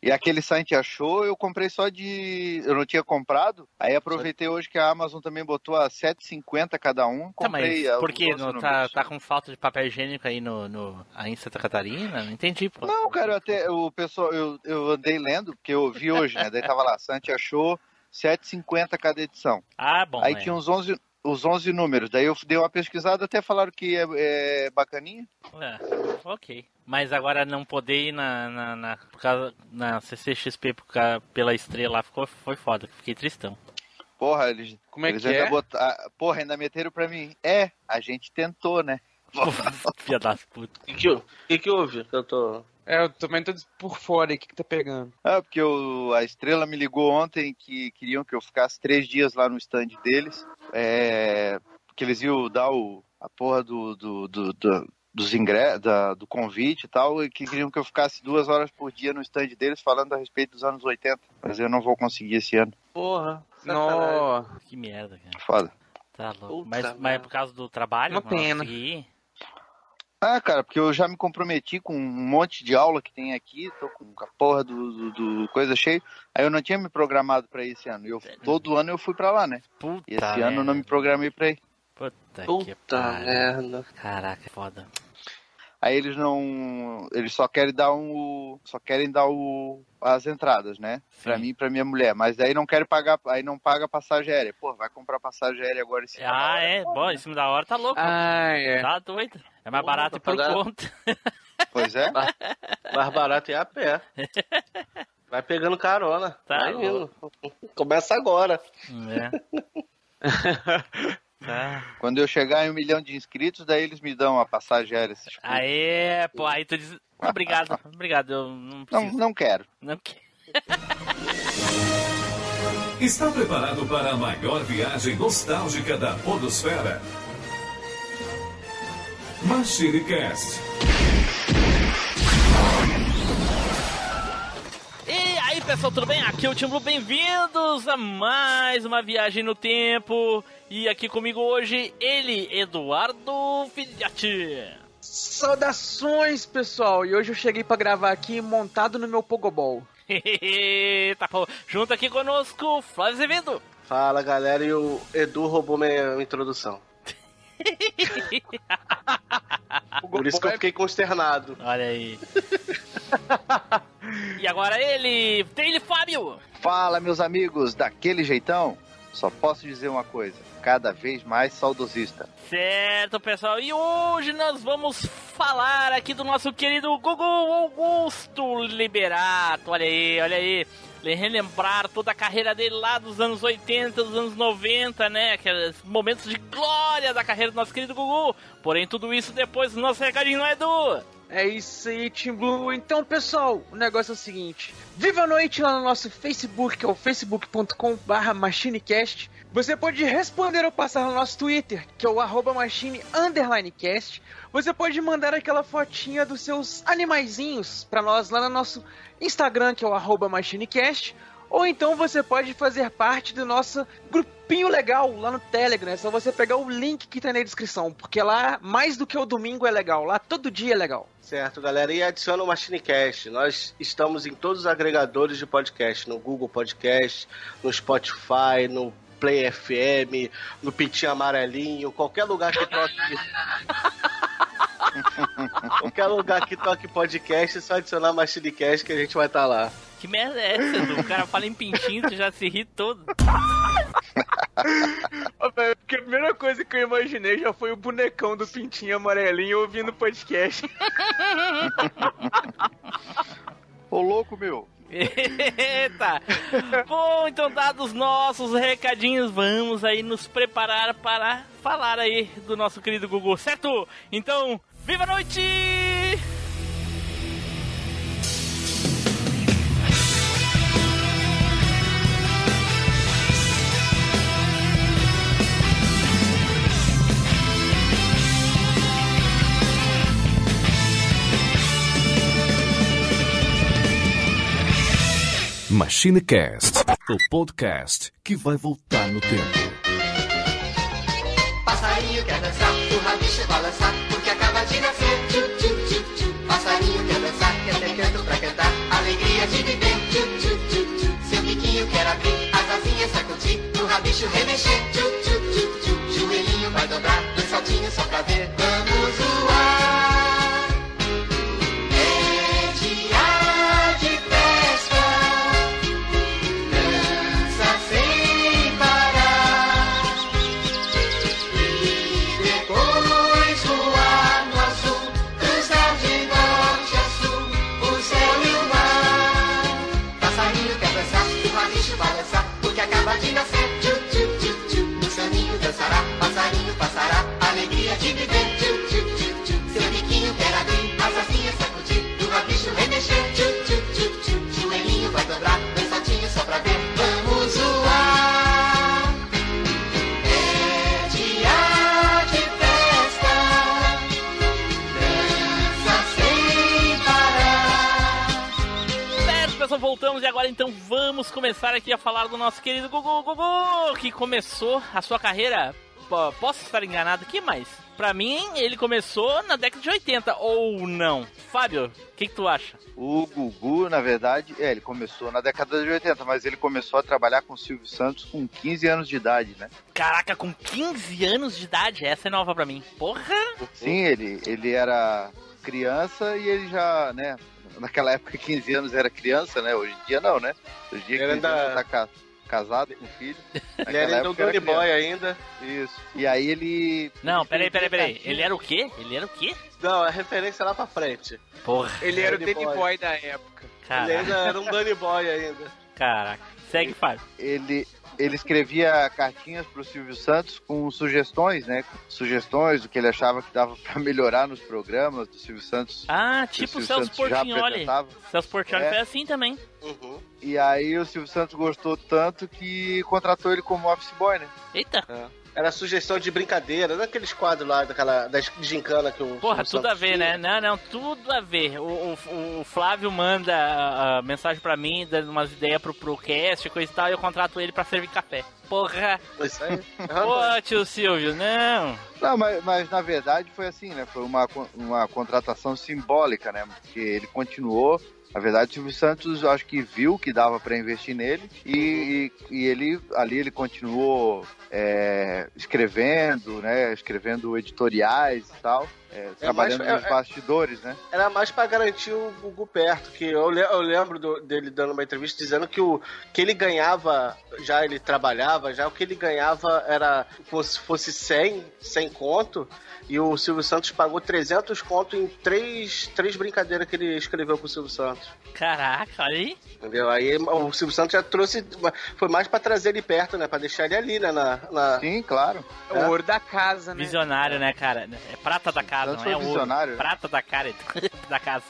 E aquele site achou, eu comprei só de. Eu não tinha comprado. Aí aproveitei hoje que a Amazon também botou a 7,50 cada um. Tá, mas Comprei por quê? tá, tá com falta de papel higiênico aí no, no, aí em Santa Catarina? Não entendi, pô. Não, cara, eu até o pessoal, eu, eu andei lendo, porque eu vi hoje, né? Daí tava lá, Santi achou 7,50 cada edição. Ah, bom. Aí é. tinha uns 11, os 11 números. Daí eu dei uma pesquisada, até falaram que é, é bacaninha. É, ok. Mas agora não poder ir na, na, na, por causa, na CCXP por causa- pela estrela lá ficou, foi foda. Fiquei tristão. Porra, eles, Como é eles que ainda é? botaram. Porra, ainda meteram pra mim. É, a gente tentou, né? Filha das putas. O que, que, que, houve? Tô. É, eu também tô por fora aí, o que, que tá pegando? Ah, porque o, a Estrela me ligou ontem que queriam que eu ficasse três dias lá no stand deles. É, porque eles iam dar o, a porra do, do, do, do- dos ingressos, da, do convite e tal, e que queriam que eu ficasse duas horas por dia no stand deles falando a respeito dos anos 80. Mas eu não vou conseguir esse ano. Porra. Não, Que merda, cara. Foda. Tá louco. Puta Mas, mas é por causa do trabalho? Uma não pena. consegui? Ah, cara, porque eu já me comprometi com um monte de aula que tem aqui, tô com a porra do, do- do coisa cheia. Aí eu não tinha me programado pra ir esse ano. Eu, todo ano eu fui pra lá, né? Puta E esse ano eu não me merda. programei pra ir. Puta, que Puta pariu. merda. Caraca, foda. Aí eles não. Eles só querem dar um. Só querem dar o, as entradas, né? Pra Sim. mim e pra minha mulher. Mas daí não querem pagar. Aí não paga passagem aérea. Pô, vai comprar passagem aérea agora esse Ah, é? Bom, em cima da hora tá louco. Ah, é. Tá doido. É mais Porra, barato ir pra por pagar- conta. Pois é? Mais barato é a pé. Vai pegando carona. Tá Vai. Começa agora. É. Tá. Quando eu chegar em um milhão de inscritos, daí eles me dão a passagem aérea. cu. Aê, pô, aí tu diz. Obrigado, obrigado. Eu não Não, preciso. não quero. Não, quero. Está preparado para a maior viagem nostálgica da Podosfera? MachineCast. Pessoal, tudo bem? Aqui é o Tim Blue, bem-vindos a mais uma viagem no tempo. E aqui comigo hoje, ele, Eduardo Filhote. Saudações, pessoal! E hoje eu cheguei pra gravar aqui montado no meu Pogobol. tá bom. Junto aqui conosco, Flávio Azevedo. Fala galera, e o Edu roubou minha introdução. Por isso que eu fiquei consternado. Olha aí. e agora ele, Taylor Fábio. Fala, meus amigos, daquele jeitão? Só posso dizer uma coisa: cada vez mais saudosista. Certo, pessoal. E hoje nós vamos falar aqui do nosso querido Gugu Augusto Liberato. Olha aí, olha aí. Relembrar toda a carreira dele lá dos anos 80, dos anos 90, né? Aqueles momentos de glória da carreira do nosso querido Gugu. Porém, tudo isso depois do nosso recadinho, não é, Edu? É isso aí, Team Blue. Então, pessoal, o negócio é o seguinte: Viva a noite lá no nosso Facebook, que é o facebook.com/barra machinecast. Você pode responder ou passar no nosso Twitter, que é o arroba machine underline cast. Você pode mandar aquela fotinha dos seus animaizinhos pra nós lá no nosso Instagram, que é o machinecast. Ou então você pode fazer parte do nosso grupinho legal lá no Telegram. É só você pegar o link que tá na descrição, porque lá, mais do que o domingo, é legal. Lá todo dia é legal. Certo, galera. E adiciona o MachineCast. Nós estamos em todos os agregadores de podcast. No Google Podcast, no Spotify, no Play FM, no Pitinho Amarelinho, qualquer lugar que toque... qualquer lugar que toque podcast, é só adicionar MachineCast que a gente vai estar lá. Que merda é essa, Edu? O cara fala em pintinho, tu já se ri todo. Porque a primeira coisa que eu imaginei já foi o bonecão do pintinho amarelinho ouvindo podcast. Ô louco, meu. Eita! Bom, então dados nossos recadinhos, vamos aí nos preparar para falar aí do nosso querido Gugu, certo? Então, viva a noite! MachineCast, o podcast que vai voltar no tempo. Passarinho quer dançar, o rabicho balançar, de viver. Tchu, tchu, tchu, tchu. Seu biquinho quer abrir, as asinhas sacudir, o rabicho remexer. Tchu, voltamos e agora então vamos começar aqui a falar do nosso querido Gugu Gugu, que começou a sua carreira. po- Posso estar enganado? Aqui, mas pra mim ele começou na década de 80, ou não? Fábio, o que, que tu acha? O Gugu, na verdade, é, ele começou na década de 80, mas ele começou a trabalhar com o Silvio Santos com 15 anos de idade, né? Caraca, com 15 anos de idade, essa é nova pra mim. Porra! Sim, ele, ele era criança e ele já, né? Naquela época, 15 anos era criança, né? Hoje em dia não, né? Hoje em dia, Ele 15 ainda- anos tá casado com filho. Ele era um era Tony Boy ainda. Isso. E aí ele. Não, ele peraí, peraí, peraí. Ele era o quê? Ele era o quê? Não, a referência lá pra frente. Porra, Ele era o Danny Danny Boy. Boy da época. Ele caraca. ainda era um Danny Boy ainda. Caraca. Segue, Fábio. ele, ele escrevia cartinhas pro Silvio Santos com sugestões, né? Sugestões do que ele achava que dava pra melhorar nos programas do Silvio Santos. Ah, tipo o Celso Portignoli. apresentava. Celso Portignoli É. foi assim também. Uhum. E aí o Silvio Santos gostou tanto que contratou ele como office boy, né? Eita. Era sugestão de brincadeira, daqueles quadros lá, daquela, da gincana que o. Porra, tudo a ver, tinha. né? Não, não, tudo a ver. O, o- o Flávio manda a, a mensagem pra mim, dando umas ideias pro, pro cast, coisa e tal, e eu contrato ele pra servir café. Porra! Isso aí. Pô, tio Silvio, não! Não, mas, mas na verdade foi assim, né? Foi uma, uma contratação simbólica, né? Porque ele continuou. Na verdade, o Silvio Santos, acho que viu que dava para investir nele e, e, e ele ali ele continuou é, escrevendo, né? Escrevendo editoriais e tal, é, trabalhando mais- nos é- bastidores, né? Era mais pra garantir o Gugu perto, que eu, le- eu lembro do- dele dando uma entrevista dizendo que o que ele ganhava, já ele trabalhava, já o que ele ganhava era fosse, fosse 100, 100 conto, e o Silvio Santos pagou 300 conto em três, três brincadeiras que ele escreveu pro Silvio Santos. Caraca, olha aí. Entendeu? Aí o Silvio Santos já trouxe, foi mais pra trazer ele perto, né, Pra deixar ele ali, né, na, na- Sim, claro. É o ouro da casa, né? Visionário, né, cara? É prata da casa, Santos não é foi ouro. visionário. Prata da cara da casa.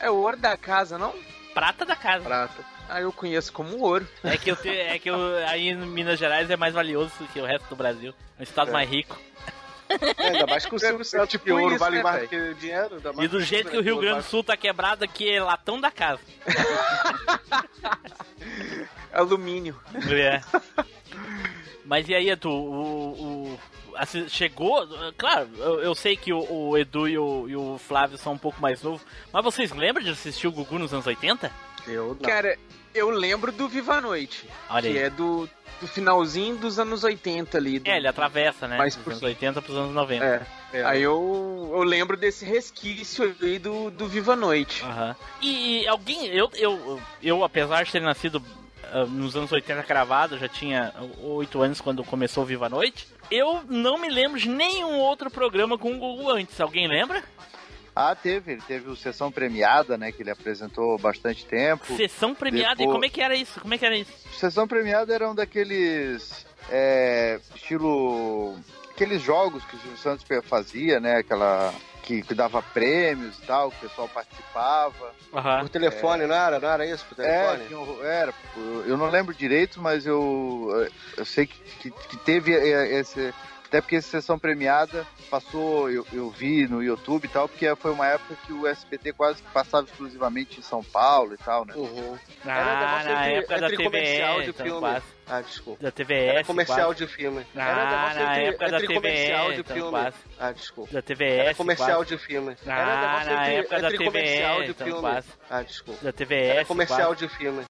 É o ouro da casa, não? Prata da casa. prata. Ah, eu conheço como ouro. É que, eu te, é que eu, aí em Minas Gerais é mais valioso que o resto do Brasil. É um estado É. mais rico. É, ainda mais que o Silvio Santos, tipo que ouro isso, vale né, mais que o dinheiro. ainda mais E do jeito que o Rio Grande do Sul tá quebrado, aqui é latão da casa. Alumínio. É. Mas e aí, Edu, o, o- assi- chegou. Claro, eu, eu sei que o, o Edu e o, e o Flávio são um pouco mais novos, mas vocês lembram de assistir o Gugu nos anos 80? Eu não. Cara, eu lembro do Viva a Noite. Olha que aí. é do, do finalzinho dos anos 80 ali. do- É, ele atravessa, né? Mais dos por anos cima. 80 pros anos 90. É. É. Aí eu, eu lembro desse resquício aí do, do Viva a Noite. Aham. E, e alguém, eu, eu, eu, apesar de ter nascido nos anos 80 cravado, já tinha 8 anos quando começou o Viva a Noite, eu não me lembro de nenhum outro programa com o Gugu antes. Alguém lembra? Ah, teve. Ele teve o Sessão Premiada, né? Que ele apresentou bastante tempo. Sessão premiada, e Depois- como é que era isso? Como é que era isso? Sessão Premiada era um daqueles. É, estilo. Aqueles jogos que o Silvio Santos fazia, né? Aquela. Que, que dava prêmios e tal, que o pessoal participava. Aham. Por telefone, não era? Não era isso? Por É, telefone? um- era. eu- Eu não lembro direito, mas eu, eu sei que, que, que teve é, esse. Até porque essa sessão premiada passou, eu, eu vi no YouTube e tal, porque foi uma época que o SBT quase passava exclusivamente em São Paulo e tal, né? Uhum. Ah, Era negócio na entre- época da entre comercial TVE, de então filme. quase. Ah, desculpa. Da TVS. Era comercial quase. de filme. Ah, Era na entre, época da entre comercial TVE, de então filme. quase. Ah, desculpa. Da TVS. Era comercial quase. de filme. Ah, Era na entre, época da TVE, comercial de então filme. quase. Ah, desculpa. Da TVS. Era comercial quase. de filme.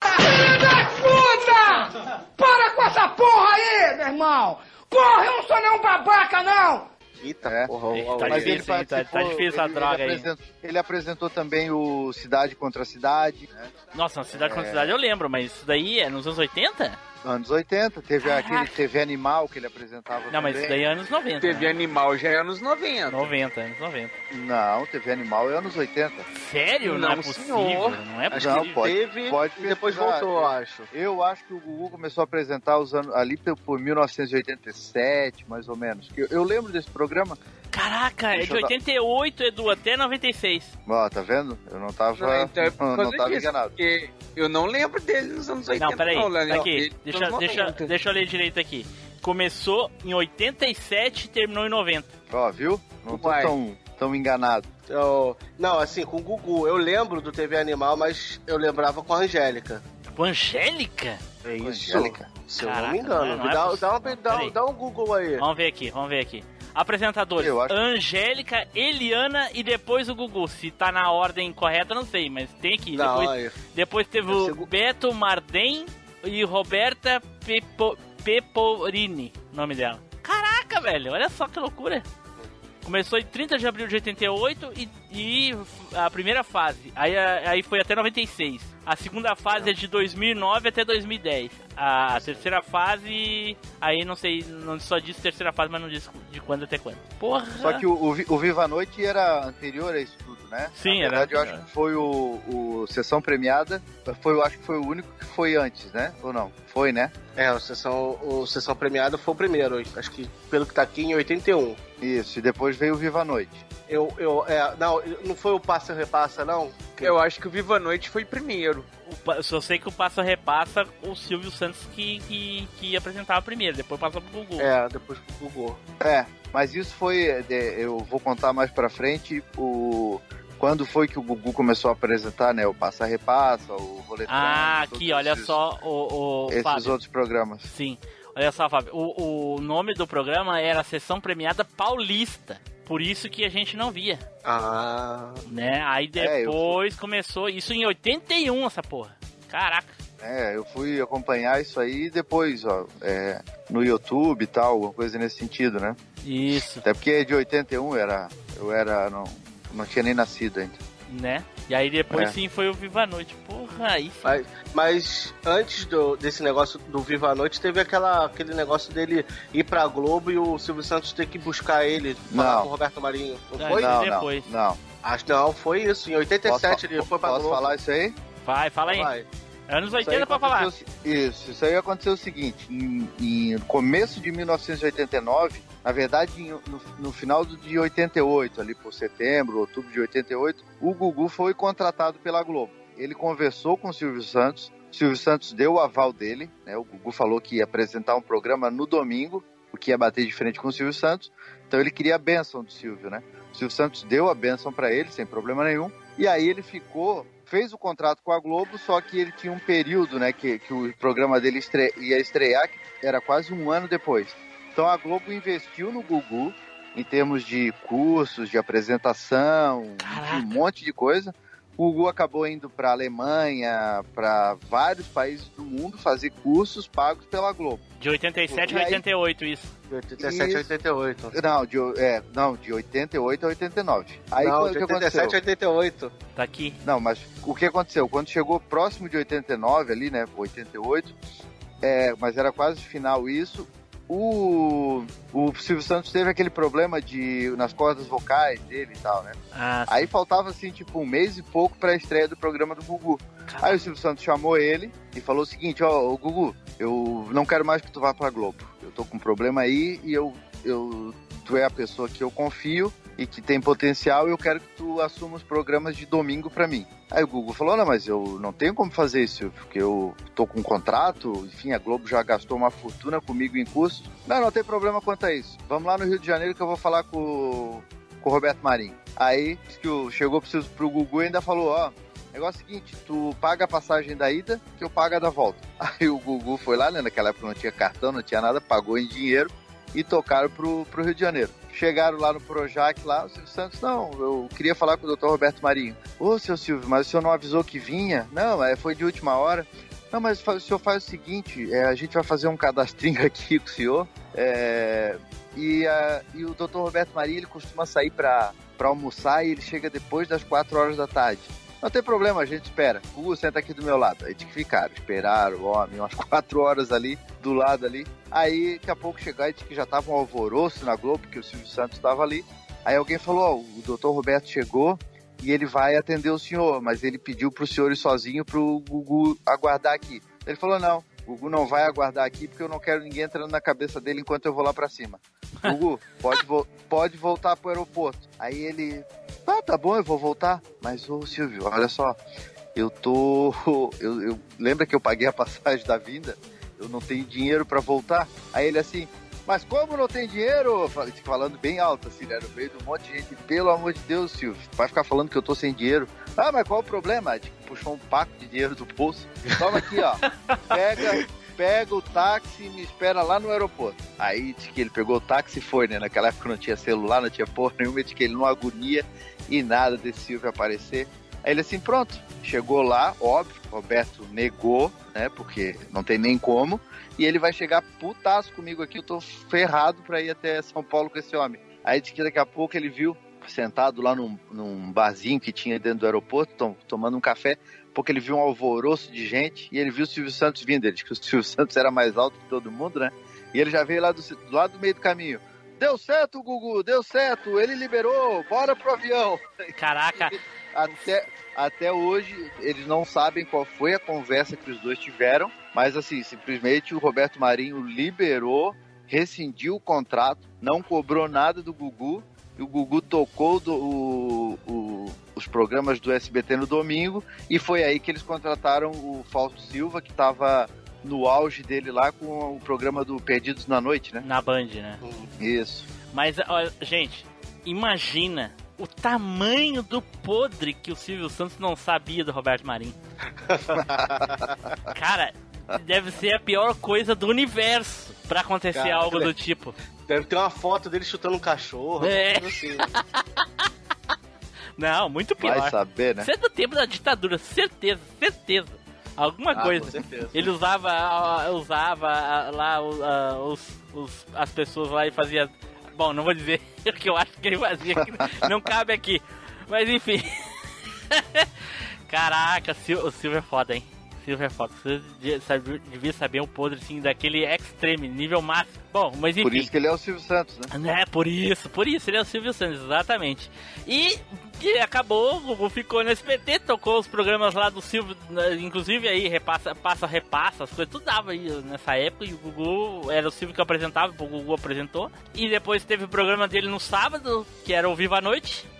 Para com com essa porra aí, meu irmão! Porra, eu não sou nenhum babaca, não! Eita, É. porra. Eita, o- tá Mas difícil, ele? Tá- tá difícil essa ele, droga ele aí. apresentou, ele apresentou também o Cidade contra Cidade, né? Nossa, Cidade É. contra Cidade eu lembro, mas isso daí é nos anos 80? Anos 80, teve Caraca. aquele TV Animal que ele apresentava Não, mas também. isso daí é anos 90. TV né? Animal já é anos 90. 90, anos 90. Não, TV Animal é anos 80. Sério? Não, Não, é possível. senhor. Não é possível. Não, que pode- teve pode e depois voltou, eu acho. Eu acho que o Gugu começou a apresentar os anos, ali por por 1987, mais ou menos. Eu, eu lembro desse programa. Caraca, é Deixa de eu dar- 88, Edu, até 96. Ó, tá vendo? Eu não tava, Não, então é não, causa tava disso, enganado. porque eu não lembro dele nos anos 80. Não, peraí, Leonel. aqui, Ele deixa, deixa, 90. deixa eu ler direito aqui. Começou em 87 e terminou em 90. Ó, viu? Não tô Uai. tão, tão enganado. Eu- não, assim, com o Gugu. Eu lembro do TV Animal, mas eu lembrava com a Angélica. Com Angélica? É isso. Angélica? Se eu não Caraca, me engano. não é- não é dá, dá, um, dá um Google aí. Vamos ver aqui, vamos ver aqui. Apresentadores: Eu acho- Angélica, Eliana e depois o Gugu. Se tá na ordem correta, não sei, mas tem aqui. Não, depois, aí. depois teve ser o Gu- Beto Mardem e Roberta Pepo, Peporini, nome dela. Caraca, velho, olha só que loucura. Começou em 30 de abril de 88 e, e a primeira fase. Aí, aí foi até 96. A segunda fase é de 2009 até 2010. A, terceira fase, aí não sei, não só diz terceira fase, mas não diz de quando até quando. Porra! Só que o, o, o Viva a Noite era anterior a isso né? Sim, Na era verdade, eu anterior. acho que foi o, o Sessão Premiada. Foi, eu acho que foi o único que foi antes, né? Ou não? Foi, né? É, o sessão, o sessão Premiada foi o primeiro. Acho que pelo que tá aqui em 81. Isso, e depois veio o Viva a Noite. Eu, eu, é, não, não foi o Passa e Repassa, não? Eu acho que o Viva a Noite foi primeiro. O pa- Só sei que o Passa Repassa, o Silvio Santos que, que, que apresentava primeiro, depois passou pro Gugu. É, depois pro Gugu. É, mas isso foi. é, Eu vou contar mais pra frente o. Quando foi que o Gugu começou a apresentar, né? O Passa Repassa, o Roletão. Ah, aqui, olha esses- só o, o Esses Fábio. outros programas. Sim, olha só, Fábio. O, o nome do programa era Sessão Premiada Paulista. Por isso que a gente não via, Ah, né? Aí É, depois começou, isso em 81 essa porra. Caraca. É, eu fui acompanhar isso aí depois, ó, é, no YouTube e tal, alguma coisa nesse sentido, né? Isso, Até porque de 81 era, eu era, não, não tinha nem nascido ainda. né? E aí depois É. sim foi o Viva a Noite. Porra, aí sim. mas, mas antes do, desse negócio do Viva a Noite, teve aquela, aquele negócio dele ir pra Globo e o Silvio Santos ter que buscar ele, falar Não. com o Roberto Marinho. Não Ah, foi? não. não, depois. não, não. Acho que não, foi isso. Em 87 Posso, ele foi pra posso Globo. falar isso aí? Vai, fala aí. Vai. Anos Isso aí 80 pra falar. Isso, isso aí aconteceu o seguinte, em, em começo de 1989, na verdade no, no final de 88, ali por setembro, outubro de 88, o Gugu foi contratado pela Globo. Ele conversou com o Silvio Santos, o Silvio Santos deu o aval dele, né? O Gugu falou que ia apresentar um programa no domingo, o que ia bater de frente com o Silvio Santos. Então ele queria a benção do Silvio, né? O Silvio Santos deu a benção para ele, sem problema nenhum. E aí ele ficou, fez o contrato com a Globo, só que ele tinha um período, né, que, que o programa dele estre- ia estrear, que era quase um ano depois. Então a Globo investiu no Gugu em termos de cursos, de apresentação, de Caraca. um monte de coisa. O Gugu acabou indo para Alemanha, para vários países do mundo fazer cursos pagos pela Globo. De 87 E a aí- 88 isso. De 87 a Isso. 88. Não, de, é, não, de 88 a 89. Aí não, quando- de o que 87 a aconteceu? 88. Tá aqui. Não, mas o que aconteceu? Quando chegou próximo de 89 ali, né, 88, é, mas era quase final isso, o, o Silvio Santos teve aquele problema de nas cordas vocais dele e tal, né? Ah, Aí faltava assim, tipo, um mês e pouco pra estreia do programa do Gugu. Aí o Silvio Santos chamou ele e falou o seguinte, ó, ô Gugu, eu não quero mais que tu vá pra Globo. Eu tô com um problema aí e eu, eu tu é a pessoa que eu confio e que tem potencial eu quero que tu assuma os programas de domingo pra mim. Aí o Gugu falou, não, mas eu não tenho como fazer isso, porque eu tô com um contrato, enfim, a Globo já gastou uma fortuna comigo em cursos. Não, não tem problema quanto a isso. Vamos lá no Rio de Janeiro que eu vou falar com, com o Roberto Marinho. Aí que chegou pro, pro Gugu e ainda falou, ó, negócio é o seguinte, tu paga a passagem da ida, que eu pago a da volta. Aí o Gugu foi lá, né, naquela época não tinha cartão, não tinha nada, pagou em dinheiro e tocaram pro, pro Rio de Janeiro. Chegaram lá no Projac, lá, o Silvio Santos, não, eu queria falar com o Dr. Roberto Marinho. Ô, seu Silvio, mas o senhor não avisou que vinha? Não, é, foi de última hora. Não, mas o senhor faz o seguinte, é, a gente vai fazer um cadastrinho aqui com o senhor, é, e, a- e o doutor Roberto Maria, ele costuma sair para almoçar e ele chega depois das 4 horas da tarde. Não tem problema, a gente espera. O Hugo senta aqui do meu lado. Aí tinha que ficar, esperaram o homem umas 4 horas ali, do lado ali. Aí, daqui a pouco chegar e que já tava um alvoroço na Globo, que o Silvio Santos estava ali. Aí alguém falou, ó, o doutor Roberto chegou e ele vai atender o senhor, mas ele pediu pro senhor ir sozinho pro Gugu aguardar aqui. Ele falou, não, o Gugu não vai aguardar aqui porque eu não quero ninguém entrando na cabeça dele enquanto eu vou lá pra cima. Gugu, pode, vo- pode voltar pro aeroporto. Aí ele, tá, tá bom, eu vou voltar. Mas, ô Silvio, olha só, eu tô... Eu, eu... Lembra que eu paguei a passagem da vinda? Eu não tenho dinheiro pra voltar. Aí ele assim, mas como não tem dinheiro? Falando bem alto, assim, né? No meio de um monte de gente. Pelo amor de Deus, Silvio, vai ficar falando que eu tô sem dinheiro. Ah, mas qual o problema? Tipo, puxou um paco de dinheiro do bolso. Toma aqui, ó. Pega, pega o táxi e me espera lá no aeroporto. Aí disse que ele pegou o táxi e foi, né? Naquela época não tinha celular, não tinha porra nenhuma, disse que ele não agonia e nada desse Silvio aparecer. Aí ele assim, pronto, chegou lá, óbvio, Roberto negou, né? Porque não tem nem como. E ele vai chegar putaço comigo aqui, eu tô ferrado pra ir até São Paulo com esse homem. Aí que daqui a pouco ele viu, sentado lá num, num barzinho que tinha dentro do aeroporto, tom- tomando um café, porque ele viu um alvoroço de gente e ele viu o Silvio Santos vindo. Ele disse que o Silvio Santos era mais alto que todo mundo, né? E ele já veio lá do, do lado do meio do caminho. Deu certo, Gugu, deu certo, ele liberou, bora pro avião. Caraca, Até, até hoje, eles não sabem qual foi a conversa que os dois tiveram, mas assim, simplesmente o Roberto Marinho liberou, rescindiu o contrato, não cobrou nada do Gugu, e o Gugu tocou do- o- o- os programas do SBT no domingo, e foi aí que eles contrataram o Fausto Silva, que estava no auge dele lá com o programa do Perdidos na Noite, né? na Band, né? Isso. Mas, ó, gente, imagina o tamanho do podre que o Silvio Santos não sabia do Roberto Marinho. Cara, deve ser a pior coisa do universo pra acontecer Cara, algo do tipo. Deve ter uma foto dele chutando um cachorro. É. assim. Não, muito Vai pior. saber, né? Isso é do tempo da ditadura, certeza, certeza. Alguma Ah, com coisa. certeza. Ele usava, ah, usava ah, lá ah, os, os- as pessoas lá e fazia. Bom, não vou dizer o que eu acho que ele fazia, que não cabe aqui. Mas enfim. Caraca, o Silvio é foda, hein? Silvio é foda. Você devia saber, um podre assim daquele extreme, nível máximo. Bom, mas enfim. Por isso que ele é o Silvio Santos, né? É, por isso, por isso, ele é o Silvio Santos, exatamente. E, e acabou, o Gugu ficou no SBT, tocou os programas lá do Silvio, né, inclusive aí, repassa, passa, repassa, as coisas, tudo dava aí nessa época, e o Gugu, era o Silvio que apresentava, o Gugu apresentou. E depois teve o programa dele no sábado, que era o Viva a Noite.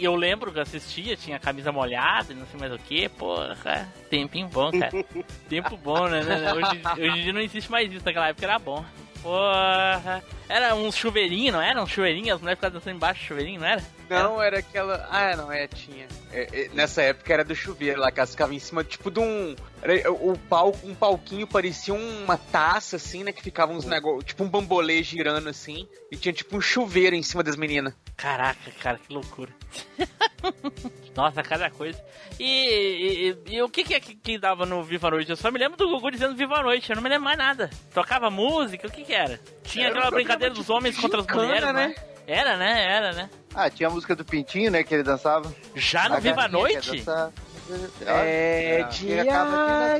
E eu lembro que eu assistia, tinha camisa molhada, e não sei mais o que, porra, tempinho bom, cara. Tempo bom, né? né? Hoje, hoje em dia não existe mais isso, naquela época era bom. Porra. Era um chuveirinho, não era? Um chuveirinho, as mulheres ficavam dançando embaixo do chuveirinho, não era? Não, era aquela. Ah, não, é, tinha. É, é, nessa época era do chuveiro lá, que elas ficavam em cima, tipo de um. Era, o palco, um palquinho parecia uma taça, assim, né? Que ficava uns negócios. Tipo um bambolê girando assim. E tinha tipo um chuveiro em cima das meninas. Caraca, cara, que loucura. Nossa, cada coisa. E, e- e o que que é que, que dava no Viva a Noite? Eu só me lembro do Gugu dizendo Viva a Noite, eu não me lembro mais nada. Tocava música, o que que era? Tinha Era aquela programa brincadeira de dos homens contra as mulheres, né? né? Era, né? Era, né? Ah, tinha a música do Pintinho, né? Que ele dançava. Já no Viva a galinha quer Noite? É Ah, dia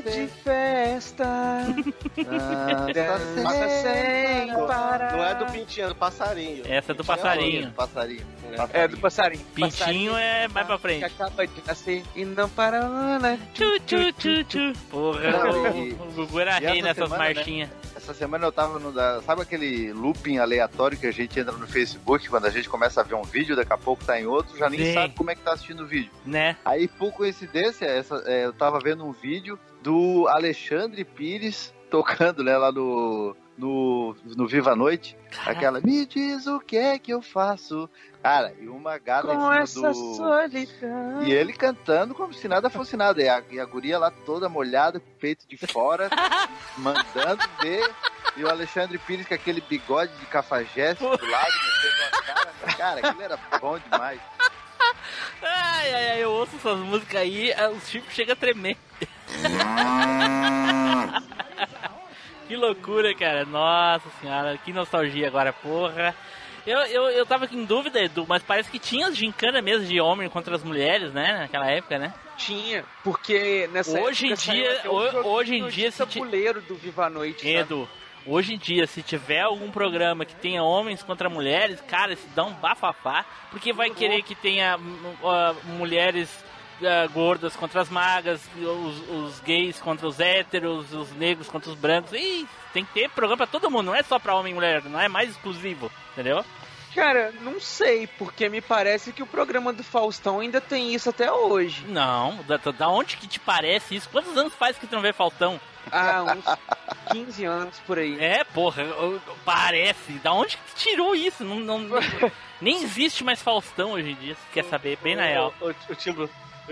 de de festa. Ah, Dança tá sem Não, parar. não é do pintinho, é do passarinho. Essa é do passarinho. Passarinho. É do passarinho. Pintinho Passarinho é mais pra Que frente. acaba de nascer e não para, né? Tchu, tchu, tchu, tchu. Porra, Não, o, e- o Gugu era rei essa nessas semana, né? Essa semana eu tava no. Da, sabe aquele looping aleatório que a gente entra no Facebook quando a gente começa a ver um vídeo, daqui a pouco tá em outro, já nem Sim. sabe como é que tá assistindo o vídeo. Né? Aí, por coincidência, essa, é, eu tava vendo um vídeo do Alexandre Pires tocando, né, lá no, no, no Viva a Noite. Aquela, me diz o que é que eu faço. Cara, e uma gata Com em essa cima do... solidão. E ele cantando como se nada fosse nada. E a, e a guria lá toda molhada, com o peito de fora, mandando ver. E o Alexandre Pires com aquele bigode de cafajeste do lado, cara. Cara, aquilo era bom demais. Ai, ai, ai, eu ouço essas músicas aí, ah, o Chico chega a tremer. Que loucura, cara. Nossa senhora, que nostalgia agora, porra. Eu, eu, eu tava em dúvida, Edu, mas parece que tinha as gincana mesmo de homem contra as mulheres, né? Naquela época, né? Tinha, porque nessa Hoje em época saiu dia- o hoje em dia, se ti- tabuleiro do Viva a Noite, sabe? Edu, hoje em dia, se tiver algum programa que tenha homens contra mulheres, cara, isso dá um bafafá, porque vai querer que tenha ah, mulheres ah, gordas contra as magras, os, os gays contra os héteros, os negros contra os brancos. Ih, tem que ter programa pra todo mundo, não é só pra homem e mulher, não é mais exclusivo, entendeu? Cara, não sei, porque me parece que o programa do Faustão ainda tem isso até hoje. Não, da, da onde que te parece isso? Quantos anos faz que tu não vê Faustão? Ah, uns 15 anos por aí. É, porra, parece. Da onde que tirou isso? Não, não- nem existe mais Faustão hoje em dia, se quer saber, bem na real. O, o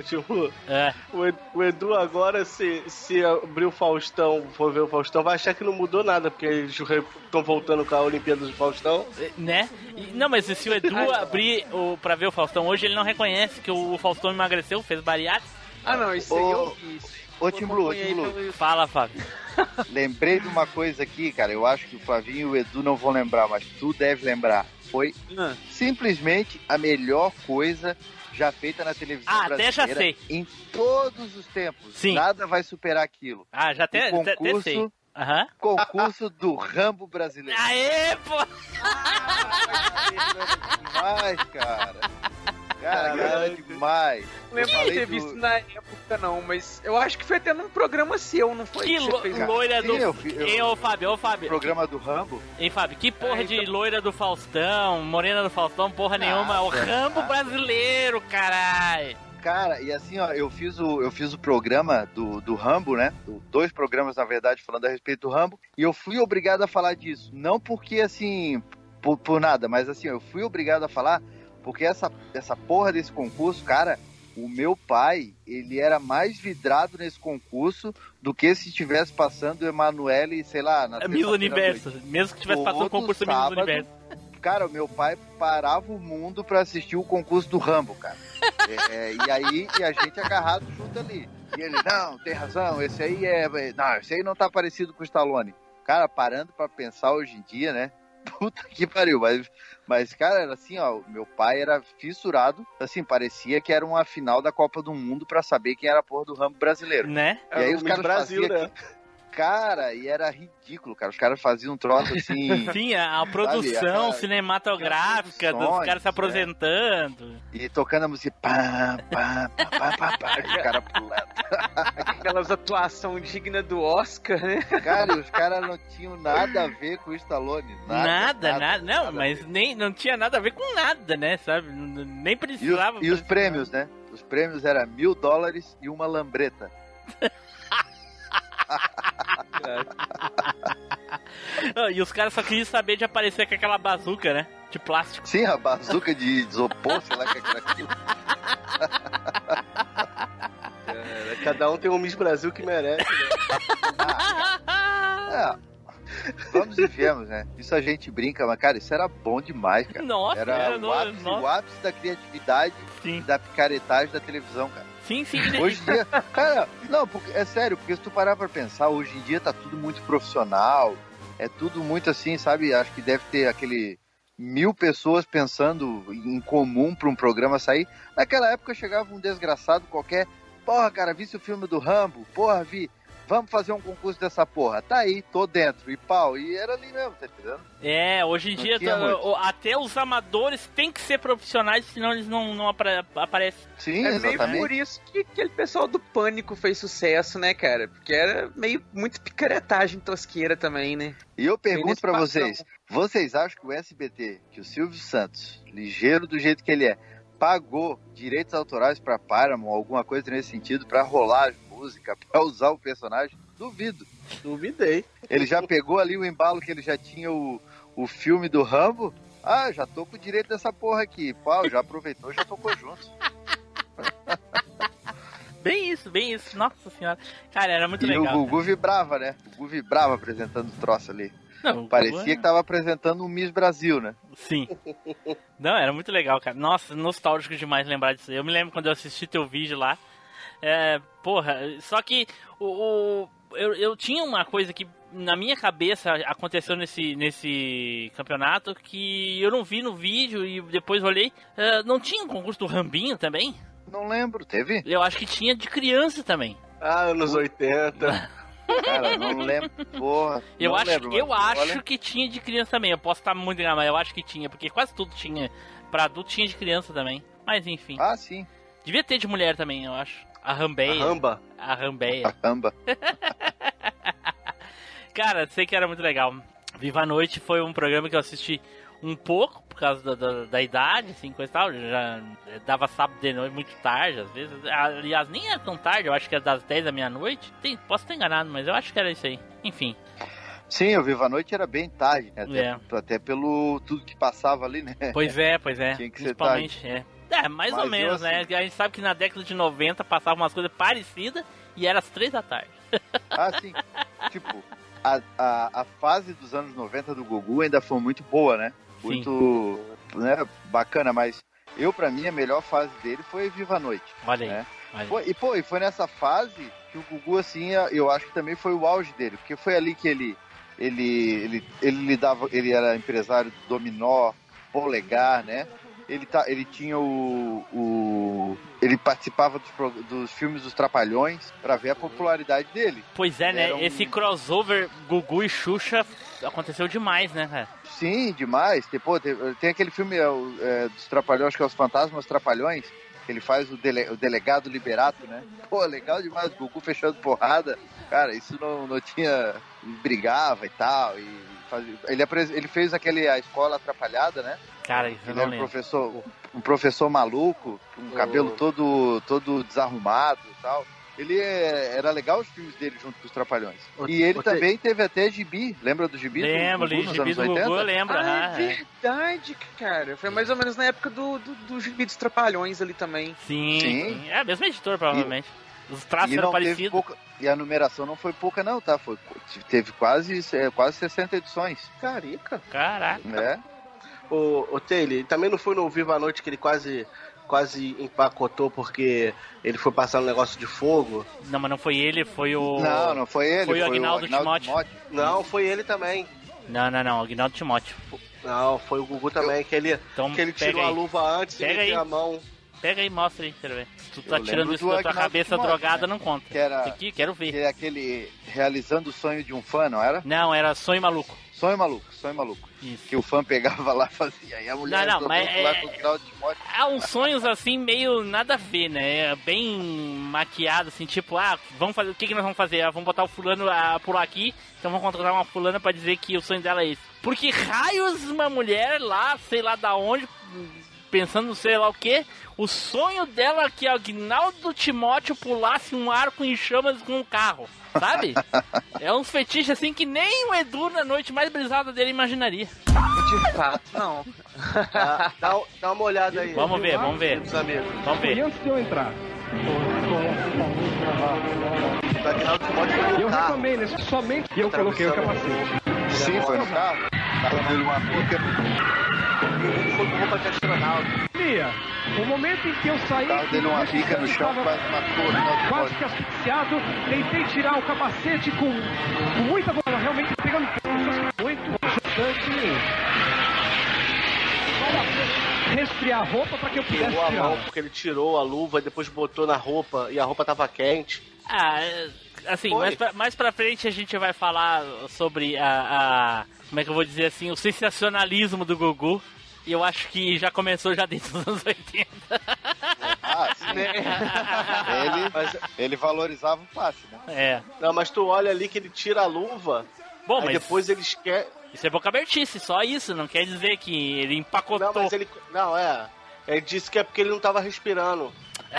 Timbu, o Timbu, É. o Ed- o Edu agora, se, se abrir o Faustão, for ver o Faustão, vai achar que não mudou nada, porque eles estão voltando com a Olimpíada do Faustão. Né? E- não, mas se o Edu abrir o, pra ver o Faustão hoje, ele não reconhece que o Faustão emagreceu, fez bariátrica. Ah, não, isso aí eu isso. Ô, Tim Blue, Tim Blue. Fala, Fábio. Lembrei de uma coisa aqui, cara. Eu acho que o Flavinho e o Edu não vão lembrar, mas tu deve lembrar. Foi Ah, simplesmente a melhor coisa já feita na televisão Ah, até já brasileira sei. em todos os tempos. Sim. Nada vai superar aquilo. Ah, já até, o até, sei. concurso, Aham. concurso do Rambo brasileiro. Aê, pô! Demais, cara. Cara, era demais. Não lembro de ter do- visto na época, não, mas eu acho que foi até num programa seu, não foi? Que você lo- fez? cara. loira Sim, do. eu fi- eu- Hein, ô Fábio, ô Fábio. programa do Rambo. Hein, Fábio, que porra Ah, de então- loira do Faustão, morena do Faustão, porra nenhuma. É o Rambo brasileiro, caralho. Cara, e assim, ó, eu fiz o, eu fiz o programa do, do Rambo, né? Do- Dois programas, na verdade, falando a respeito do Rambo. E eu fui obrigado a falar disso. Não porque, assim, por, por nada, mas assim, eu fui obrigado a falar porque essa, essa porra desse concurso, cara, o meu pai, ele era mais vidrado nesse concurso do que se estivesse passando o Emanuele, sei lá, na É Miss Universo. Mesmo que tivesse passando o concurso Miss sábado. Universo. Cara, o meu pai parava o mundo pra assistir o concurso do Rambo, cara. É, e aí, e a gente agarrado junto ali. E ele, não, tem razão, esse aí é. Não, esse aí não tá parecido com o Stallone. Cara, parando pra pensar hoje em dia, né? Puta que pariu, mas, mas cara, era assim, ó, meu pai era fissurado, assim, parecia que era uma final da Copa do Mundo pra saber quem era a porra do Rambo brasileiro. Né? E aí É os caras Brasil, faziam né? Cara, e era ridículo, cara. Os caras faziam um troço assim. Sim, a, a produção aquela- cinematográfica dos caras se é. apresentando. E tocando a música pá, pá, pá, pá, pá, pá, e os caras pulando. Aquelas atuação digna do Oscar, né? Cara, os caras não tinham nada a ver com o Stallone. Nada, Nada, nada, não, nada a mas nem não tinha nada a ver com nada, né, sabe? Nem E os, precisava. e os prêmios, né? Os prêmios eram mil dólares e uma lambreta. E os caras só queriam saber de aparecer com aquela bazuca, né? De plástico. Sim, a bazuca de isopor, sei lá que era aquilo. É, Cada um tem um Miss Brasil que merece. Né? É, vamos e viemos, né? Isso a gente brinca, mas, cara, isso era bom demais, cara. Nossa, Era era, o ápice, nossa, o ápice da criatividade sim. e da picaretagem da televisão, cara. Sim, sim. Hoje em dia, cara, não, porque, é sério, porque se tu parar pra pensar, hoje em dia tá tudo muito profissional, é tudo muito assim, sabe? Acho que deve ter aquele mil pessoas pensando em comum pra um programa sair. Naquela época chegava um desgraçado qualquer, porra, cara, vi o filme do Rambo, porra, vi. Vamos fazer um concurso dessa porra. Tá aí, tô dentro. E pau. E era ali mesmo, tá entendendo? É, hoje em Não dia tá- até os amadores têm que ser profissionais, senão eles não, não apare- aparecem. Sim, é meio exatamente. por isso que aquele pessoal do Pânico fez sucesso, né, cara? Porque era meio muito picaretagem tosqueira também, né? E eu pergunto padrão. vocês, vocês acham que o SBT, que o Silvio Santos, ligeiro do jeito que ele é, pagou direitos autorais pra Paramount, alguma coisa nesse sentido, pra rolar as músicas, pra usar o personagem? Duvido. Duvidei. Ele já pegou ali o embalo que ele já tinha o, o filme do Rambo. Ah, já tô com o direito dessa porra aqui. Pau, já aproveitou, já tocou junto. Bem isso, bem isso. Nossa senhora. Cara, era muito e legal. o Gugu vibrava, né? O Gugu vibrava apresentando o troço ali. Não, o Parecia Gugu que tava apresentando um Miss Brasil, né? Sim. Não, era muito legal, cara. Nossa, nostálgico demais lembrar disso. Eu me lembro quando eu assisti teu vídeo lá. É, porra, só que o, o- eu, eu tinha uma coisa que na minha cabeça aconteceu nesse, nesse campeonato que eu não vi no vídeo e depois olhei. Ah, não tinha um concurso do Rambinho também? Não lembro, teve? Eu acho que tinha de criança também. Ah, anos 80. Cara, não lembro. Porra, Eu não acho, lembro, eu acho olha, que tinha de criança também. Eu posso estar muito enganado, mas eu acho que tinha, porque quase tudo tinha. Pra adulto tinha de criança também. Mas enfim. Ah, sim. Devia ter de mulher também, eu acho. A Rambeia. Ramba. A Rambeia. Caramba. Cara, sei que era muito legal. Viva a Noite foi um programa que eu assisti um pouco, por causa da, da, da idade, assim, coisa e tal. Já dava sábado de noite muito tarde, às vezes. Aliás, nem era tão tarde, eu acho que era das 10 da meia-noite. Tem- Posso estar enganado, mas eu acho que era isso aí. Enfim. Sim, o Viva a Noite era bem tarde, né? Até, É. até pelo tudo que passava ali, né? Pois é, pois é. Tinha que ser Principalmente, é. É, mais Mas ou menos, né? A gente sabe que na década de 90 passava umas coisas parecidas e era às 3 da tarde. Ah, sim. tipo, a, a, a fase dos anos 90 do Gugu ainda foi muito boa, né? Sim. Muito né, bacana, mas eu, pra mim, a melhor fase dele foi Viva a Noite. Olha. É. aí. Foi- e, pô, e foi nessa fase que o Gugu, assim, eu acho que também foi o auge dele, porque foi ali que ele ele ele, ele lidava, ele era empresário do Dominó, Polegar, né? Ele, tá, ele tinha o, o ele participava dos, dos filmes dos Trapalhões pra ver a popularidade dele. Pois é, né? Um- Esse crossover Gugu e Xuxa aconteceu demais, né, cara? Sim, demais. Tem, pô, tem, tem aquele filme é, é, dos Trapalhões, que é Os Fantasmas Trapalhões, que ele faz o, dele- o delegado Liberato, né? Pô, legal demais, o Gugu fechando porrada. Cara, isso não, não tinha. brigava e tal. E ele, apres- ele fez aquele A Escola Atrapalhada, né? Cara, isso Ele não era um lembro. professor, um professor maluco, com um cabelo todo, todo desarrumado e tal. Ele é- era legal os filmes dele junto com os Trapalhões. O- E ele também teve até gibi. Lembra do gibi? do Lembro, Gugu nos gibi anos do Gugu, 80? eu lembro. Ah, é é. verdade, cara. Foi mais ou menos na época do, do, do Gibi dos Trapalhões ali também. Sim, Sim. sim. É a mesma editora, provavelmente. Os traços E, eram parecidos. pouca, e a numeração não foi pouca, não, tá? Foi, teve quase, é, quase 60 edições. Carica. Caraca. Né? O, o Taylor, também não foi no Viva a Noite que ele quase, quase empacotou porque ele foi passar um negócio de fogo? Não, mas não foi ele, foi o. Não, não foi ele. Foi o Aguinaldo Timóteo. Não, foi ele também. Não, não, não. Aguinaldo Timóteo. Não, foi o Gugu também, que ele, Então, que ele tirou a aí. luva antes Pega e meteu a mão. Pega aí, mostra aí, quero ver. Se tu tá Eu tirando isso da tua cabeça Timóteo, drogada, né? não conta. Que era- Isso aqui, quero ver. Que é aquele realizando o sonho de um fã, não era? Não, era Sonho Maluco. Sonho maluco, sonho maluco. Isso. Que o fã pegava lá e fazia. E a mulher Não, não, mas lá é- com o Aguinaldo Timóteo. Há uns sonhos assim meio nada a ver, né? Bem maquiado, assim, tipo, ah, vamos fazer. O que, que nós vamos fazer? Ah, vamos botar o fulano a pular aqui, então vamos contratar uma fulana pra dizer que o sonho dela é esse. Porque raios uma mulher lá, sei lá da onde, pensando sei lá o que, o sonho dela é que Agnaldo Timóteo pulasse um arco em chamas com um carro, sabe? é um fetiche assim que nem o Edu na noite mais brisada dele imaginaria. De fato, não. Tá? Dá, dá uma olhada aí. Vamos ver, vamos ver. Vamos ver. antes de eu entrar. Eu reclamei nesse somente que eu coloquei o capacete. Sim, foi no carro. Tava dele uma pica. De astronauta. Lia, o momento em que eu saí. O carro dele uma pica no chão, quase matou Quase que asfixiado, tentei tirar o capacete com, com muita bola, realmente pegando muito bastante. Resfriar a roupa para que eu pudesse Pegou a tirar. mão porque ele tirou a luva e depois botou na roupa e a roupa tava quente. Ah, é, assim, Foi. mais pra, mais pra frente a gente vai falar sobre a, a- Como é que eu vou dizer assim? O sensacionalismo do Gugu. E eu acho que já começou já dentro dos anos 80. Ah, sim. ele, Mas, ele valorizava o passe, né? É. não, mas tu olha ali que ele tira a luva, Bom, aí mas depois ele esquece. isso é boca abertice, só isso. Não quer dizer que ele empacotou. Não, mas ele. Não, é. Ele disse que é porque ele não tava respirando.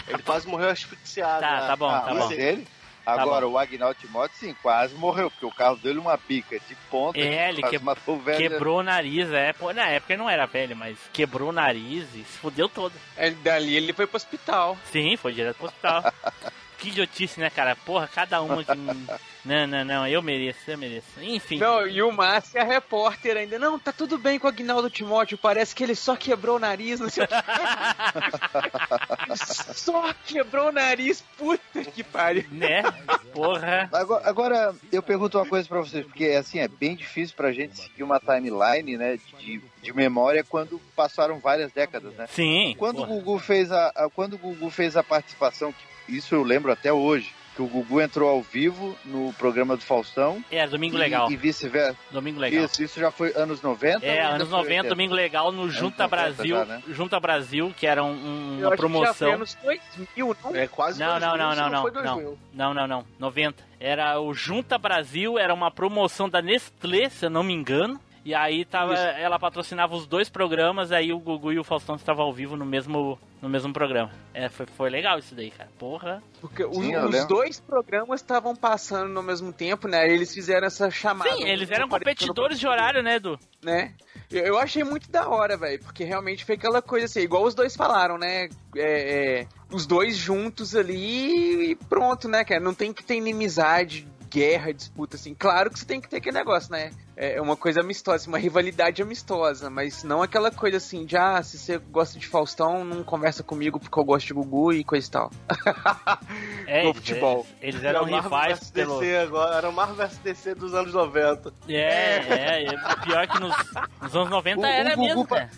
Ele quase morreu asfixiado. Tá, né? tá bom, ah, tá mas bom. ele. Tá Agora, o Agnaldo Timóteo, sim, quase morreu, porque o carro dele uma pica de ponta. É, ele que- matou o velho. Quebrou o nariz, é. Pô, na época ele não era velho, mas quebrou o nariz e se fudeu todo. É, dali ele foi pro hospital. Sim, foi direto pro hospital. que idiotice, né, cara? Porra, cada uma que. não, não, não, eu mereço, eu mereço. Enfim. Não, e o Márcio é a repórter ainda. Não, tá tudo bem com o Agnaldo Timóteo, parece que ele só quebrou o nariz, não sei o quê. só quebrou o nariz, puta que pariu. Né? Porra. Agora, agora, eu pergunto uma coisa pra vocês, porque assim, é bem difícil pra gente seguir uma timeline, né, de, de memória quando passaram várias décadas, né? Sim. Quando o porra. Gugu fez a, a- quando o Gugu fez a participação, que isso eu lembro até hoje, que o Gugu entrou ao vivo no programa do Faustão É, Domingo e- Legal. e, vice-versa. Domingo Legal. Isso, isso já foi anos 90? É, ainda anos foi 90, 80? Domingo Legal no Junta 90 Brasil. já, né? Junta Brasil, que era um- um- Eu uma acho que já foi promoção. anos 2000, não? É quase Não, não, 2000, não, não, não, foi não. 2000. Não, não, não. 90. Era o Junta Brasil, era uma promoção da Nestlé, se eu não me engano. E aí tava, ela patrocinava os dois programas, aí o Gugu e o Faustão estavam ao vivo no mesmo, no mesmo programa. É, foi, foi legal isso daí, cara. Porra. Porque o- Sim, os dois programas estavam passando no mesmo tempo, né? Eles fizeram essa chamada. Sim, eles eram competidores de horário, né, Edu? né? Eu, eu achei muito da hora, velho, porque realmente foi aquela coisa assim, igual os dois falaram, né? É, é, os dois juntos ali e pronto, né, cara? Não tem que ter inimizade, guerra, disputa, assim. Claro que você tem que ter aquele negócio, né? É uma coisa amistosa, uma rivalidade amistosa, mas não aquela coisa assim de, ah, se você gosta de Faustão, não conversa comigo porque eu gosto de Gugu e coisa e tal. É, No eles, futebol. Eles Era eram o Marvel rivais pelo. DC agora, era o Marvel vs DC dos anos 90. É, é, é. Pior que nos, nos anos 90 O- o era Gugu mesmo, pa-.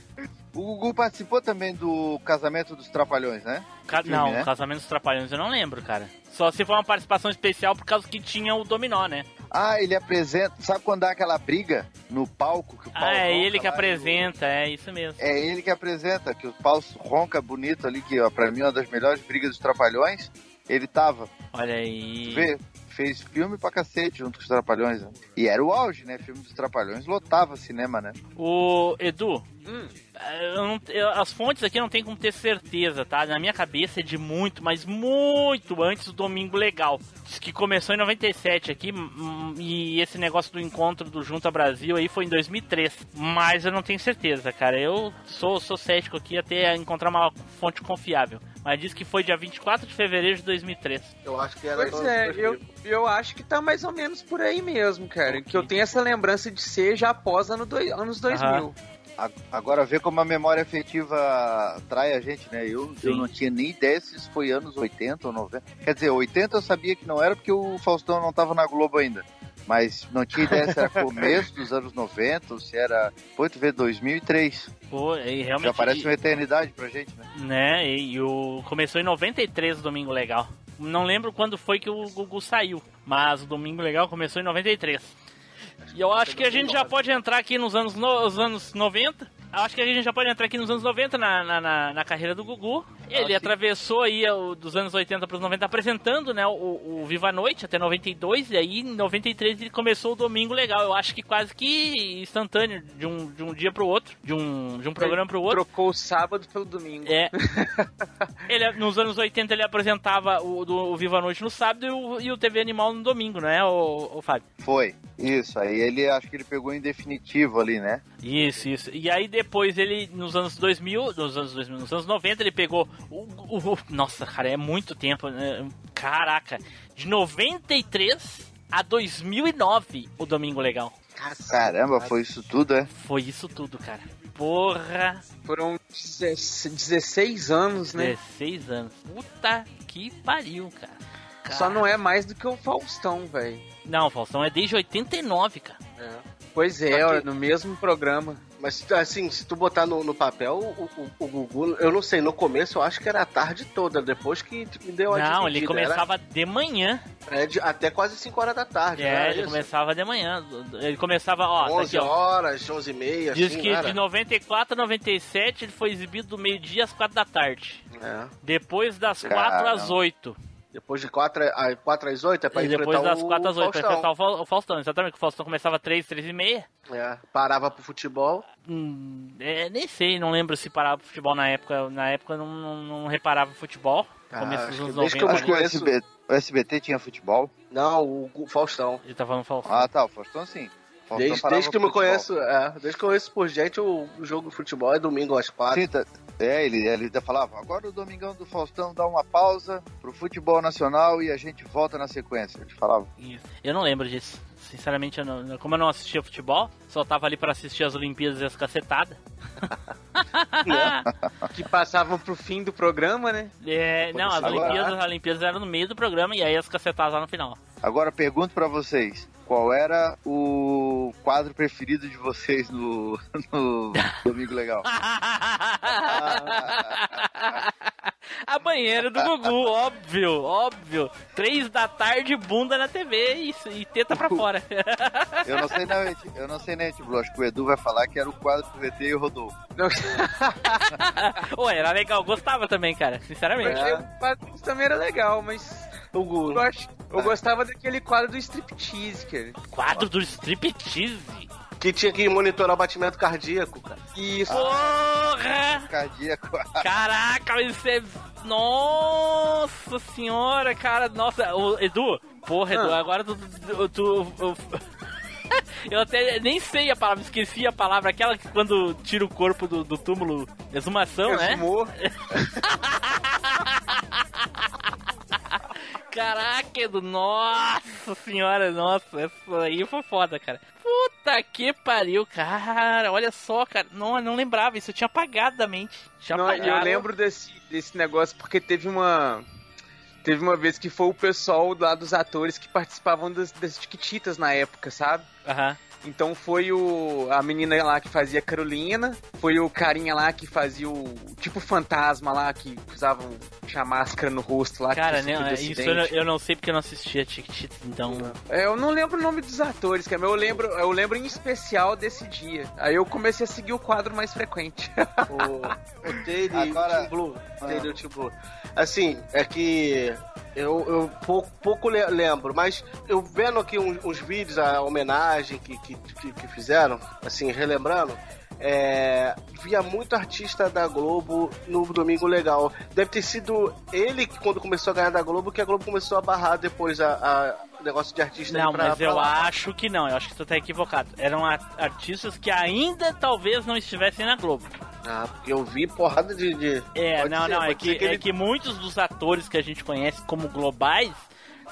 O Gugu participou também do Casamento dos Trapalhões, né? Ca- filme, não, né? Casamento dos Trapalhões eu não lembro, cara. Só se for uma participação especial por causa que tinha o Dominó, né? Ah, ele apresenta. Sabe quando dá aquela briga no palco? Que o pau Ah, é ele que o- apresenta, é isso mesmo. É ele que apresenta, que o pau ronca bonito ali, que ó, pra mim é uma das melhores brigas dos Trapalhões. Ele tava. Olha aí. Vê, fez filme pra cacete junto com os Trapalhões. né? E era o auge, né? Filme dos Trapalhões lotava cinema, né? O Edu, Hum. eu não- eu- as fontes aqui não tem como ter certeza, tá? Na minha cabeça é de muito, mas muito antes do Domingo Legal. Diz que começou em 97 aqui e esse negócio do encontro do Junta Brasil aí foi em 2003. Mas eu não tenho certeza, cara. Eu sou, sou cético aqui até encontrar uma fonte confiável. Mas diz que foi dia 24 de fevereiro de 2003. Eu acho que era. Pois é, eu, eu acho que tá mais ou menos por aí mesmo, cara. Que eu tenho essa lembrança de ser já após ano dois, anos 2000. A- Agora vê como a memória afetiva trai a gente, né? Eu, eu não tinha nem ideia se isso foi anos 80 ou 90. Quer dizer, 80 eu sabia que não era porque o Faustão não tava na Globo ainda. Mas não tinha ideia se era começo dos anos 90 ou se era. Pô, tu vê, 2003. Pô, e realmente. Já parece uma eternidade pra gente, né? né? E, e o começou em 93 o Domingo Legal. Não lembro quando foi que o Gugu saiu, mas o Domingo Legal começou em 93. E eu acho que a gente já pode entrar aqui nos anos, no, os anos 90. Acho que a gente já pode entrar aqui nos anos 90 na, na, na, na carreira do Gugu. Ele atravessou aí o, dos anos 80 para os 90 apresentando né, o, o Viva a Noite até 92. E aí em 93 ele começou o Domingo Legal. Eu acho que quase que instantâneo, de um, de um dia para o outro, de um, de um programa para o outro. Trocou o sábado pelo domingo. É. ele, nos anos 80 ele apresentava o, do, o Viva a Noite no sábado e o, e o TV Animal no domingo, não é, o, o Fábio? Foi. Isso, aí ele acho que ele pegou em definitivo ali, né? Isso, isso. E aí depois ele, nos anos 2000, nos anos 2000, nos anos 90, ele pegou o, o- o- Nossa, cara, é muito tempo, né? Caraca. De 93 a 2009, o Domingo Legal. Caramba, foi isso tudo, é? Foi isso tudo, cara. Porra, Foram 16 anos, né? 16 anos. Puta que pariu, cara. Só não é mais do que o Faustão, velho. Não, Faustão é desde 89, cara. Pois é, Só ó, que- no mesmo programa. Mas assim, se tu botar no, no papel, o, o, o Gugu, eu não sei, no começo eu acho que era a tarde toda, depois que me deu a Não, ele começava de manhã. Era, é, de- até quase 5 horas da tarde, É, era ele isso? começava de manhã. Ele começava, ó, tá 11 aqui, ó. horas, 11 e meia, Diz assim, que era? de 94 a 97 ele foi exibido do meio-dia às 4 da tarde. É. Depois das 4 Caramba. às 8. Depois de 4, a, 4 às 8 é pra E depois enfrentar das o 4 às 8 pra Faustão. enfrentar o Fa- o Faustão. Exatamente, o Faustão começava 3, 3 e meia. É, parava pro futebol. Hum, é, nem sei, não lembro se parava pro futebol na época. Na época eu não, não, não reparava futebol. Ah, Começo dos anos que desde que 90. eu Acho que o SBT, o SBT tinha futebol. Não, o Gu- Faustão. Ele tá falando Faustão. Ah, tá, o Faustão sim. Faustão Desde, desde que eu me conheço, é, desde que eu conheço por gente, o, jogo de futebol é domingo às quatro. Sim, tá- é, ele, ele ainda falava, agora o Domingão do Faustão dá uma pausa pro futebol nacional e a gente volta na sequência. Ele falava, Isso. Eu não lembro disso. Sinceramente, eu não, como eu não assistia futebol, só tava ali pra assistir as Olimpíadas e as cacetadas. Que passavam pro fim do programa, né? É, não, as Olimpíadas, as Olimpíadas eram no meio do programa e aí as cacetadas lá no final. agora pergunto pra vocês, qual era o quadro preferido de vocês no, no Domingo Legal? A banheira do Gugu, óbvio, óbvio. Três da tarde, bunda na TV e, e teta pra fora. Eu não sei Eti- eu não sei nem, tipo, acho que o Edu vai falar que era o quadro do VT e o Rodolfo. Ô, era legal, gostava também, cara, sinceramente. Eu achei o quadro também era legal, mas O Gu- eu, acho, eu gostava daquele quadro do striptease, cara. Quadro do striptease. Que tinha que monitorar o batimento cardíaco, cara. Isso. Porra! Cardíaco. Caraca, mas isso é. Nossa senhora, cara. Nossa, o Edu, porra, Edu, Ah. agora tu. tu, tu- tu- eu até nem sei a palavra, esqueci a palavra, aquela que quando tira o corpo do, do túmulo, exumação, né? Exumou. Caraca, Edu, nossa senhora, nossa, essa aí foi foda, cara. Puta que pariu, cara, olha só, cara, não, não lembrava isso, eu tinha apagado da mente. Tinha Não, eu lembro desse, desse negócio porque teve uma. Teve uma vez que foi o pessoal lá dos atores que participavam das, das Tiquititas na época, sabe? Aham. Então foi o a menina lá que fazia Carolina, foi o carinha lá que fazia o tipo fantasma lá que usavam tinha máscara no rosto lá. Cara, né, isso eu não, eu não sei porque eu não assistia Chiquititas, então. É, eu não lembro o nome dos atores, cara, mas eu lembro, eu lembro em especial desse dia. Aí eu comecei a seguir o quadro mais frequente. O, o Taylor Agora- Blue. Taylor Team Blue. Assim, é que eu, eu pouco, pouco le- lembro, mas eu vendo aqui uns, uns vídeos, a homenagem que, que, que, que fizeram, assim, relembrando, é, via muito artista da Globo no Domingo Legal. Deve ter sido ele que, quando começou a ganhar da Globo, que a Globo começou a barrar depois a, a negócio de artista Não, pra- mas pra eu lá. acho que não, eu acho que tu tá equivocado. Eram artistas que ainda talvez não estivessem na Globo. Ah, porque eu vi porrada de. de- É, pode não, ser, não, é que, ser é ele- que muitos dos atores que a gente conhece como globais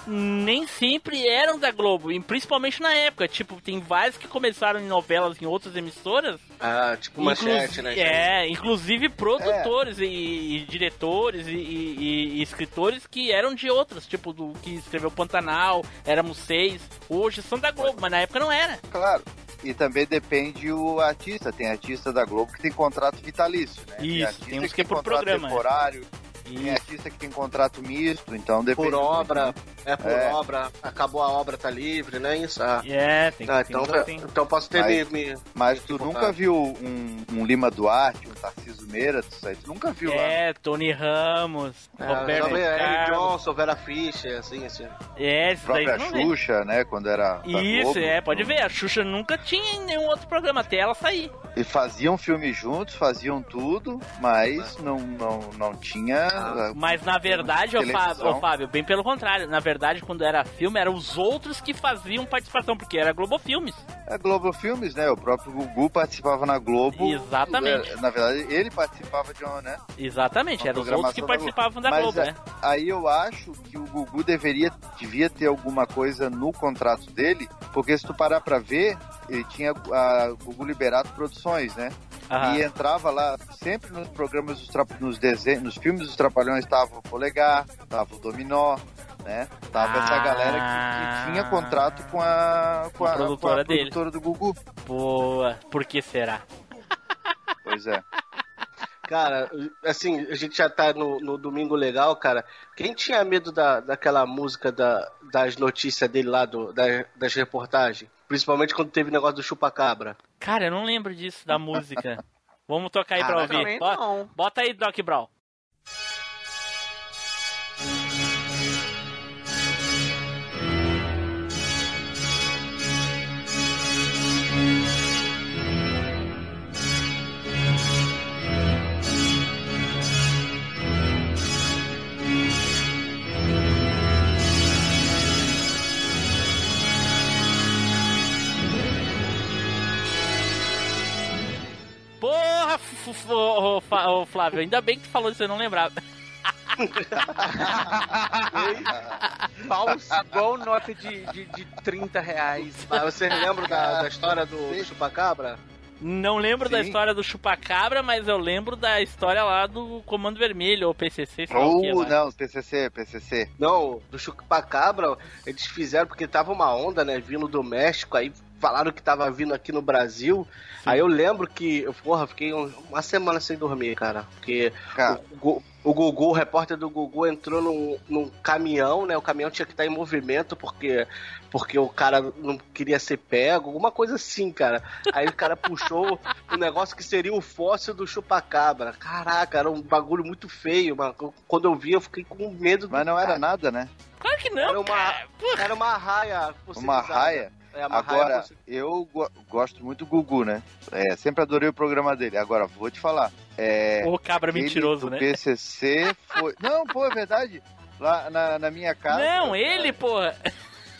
nem sempre eram da Globo, e principalmente na época. Tipo, tem vários que começaram em novelas em outras emissoras. Ah, tipo manchete, né? É, inclusive produtores e, e diretores e, e- e escritores que eram de outras, tipo, do que escreveu Pantanal, Éramos Seis. Hoje são da Globo, mas na época não era. Claro. E também depende o artista. Tem artista da Globo que tem contrato vitalício, né? Isso, tem tem uns que é tem por programa, é. Tem E artista que tem contrato misto, então depende. por obra, é por É. obra, acabou a obra, tá livre, né? Isso. Ah, é, tem, Ah, então, tem, tem. então posso ter Mas- me, Mas tu nunca viu um, um Lima Duarte, um Tarcísio Meira, isso aí tu nunca viu lá. É, Tony Ramos, é, Roberto Carlos. Johnson, Vera Fischer, assim, assim. É, A isso daí própria tu não vê. Xuxa, né? Quando era. Isso, Globo. é, pode ver. A Xuxa nunca tinha em nenhum outro programa até ela sair. E faziam filme juntos, faziam tudo, mas não, não, não tinha. Ah, Mas na verdade, ô. Fábio, ô, Fábio, bem pelo contrário. Na verdade, quando era filme, eram os outros que faziam participação, porque era Globo Filmes. A Globo Filmes, né? O próprio Gugu participava na Globo. Exatamente. É, Na verdade, ele participava de uma, né? Exatamente, Uma eram os outros que da participavam da Globo, é, né? Aí eu acho que o Gugu deveria, devia ter alguma coisa no contrato dele, porque se tu parar pra ver, ele tinha a Gugu Liberato Produções, né? Aham. E entrava lá, sempre nos programas, dos nos desenhos, nos filmes dos Trapalhões tava o Polegar, tava o Dominó, né? Tava essa Ah. galera que, que tinha contrato com a, com a a, produtora com a dele. produtora do Gugu. Boa, por que será? Pois é. Cara, assim, a gente já tá no, no Domingo Legal, cara. Quem tinha medo da, daquela música da, das notícias dele lá, do, da- das reportagens? Principalmente quando teve o negócio do chupacabra. Cara, eu não lembro disso da música. Vamos tocar aí pra Caraca, ouvir. também Bota, bota aí, Doc Brown. Ô, ô, Flávio, ainda bem que tu falou isso, eu não lembrava. Falso, igual nota de, de, de 30 reais. Mas vocês lembram da, da história do, do chupacabra? Não lembro da Sim. história do chupacabra, mas eu lembro da história lá do Comando Vermelho, ou PCC, sei o que Ou não, PCC, PCC. Não, do chupacabra, eles fizeram porque tava uma onda, né, vindo do México, aí falaram que tava vindo aqui no Brasil. Aí eu lembro que, eu, porra, fiquei um- uma semana sem dormir, cara. Porque Cara, o, o Gugu, o repórter do Gugu entrou num, num caminhão, né? O caminhão tinha que estar em movimento porque, porque o cara não queria ser pego, alguma coisa assim, cara. Aí o cara puxou um negócio que seria o fóssil do chupacabra. Caraca, era um bagulho muito feio, mano. Quando eu vi, eu fiquei com medo do mas não era cara. nada, né? Claro que não, Era uma, cara. Era uma raia Uma raia. É, Agora, fossil- eu go- gosto muito do Gugu, né? É, sempre adorei o programa dele. Agora, vou te falar. É, Ô, cabra mentiroso, né? PCC foi... Não, pô, é verdade. Lá na, na minha casa... Não, ele, porra.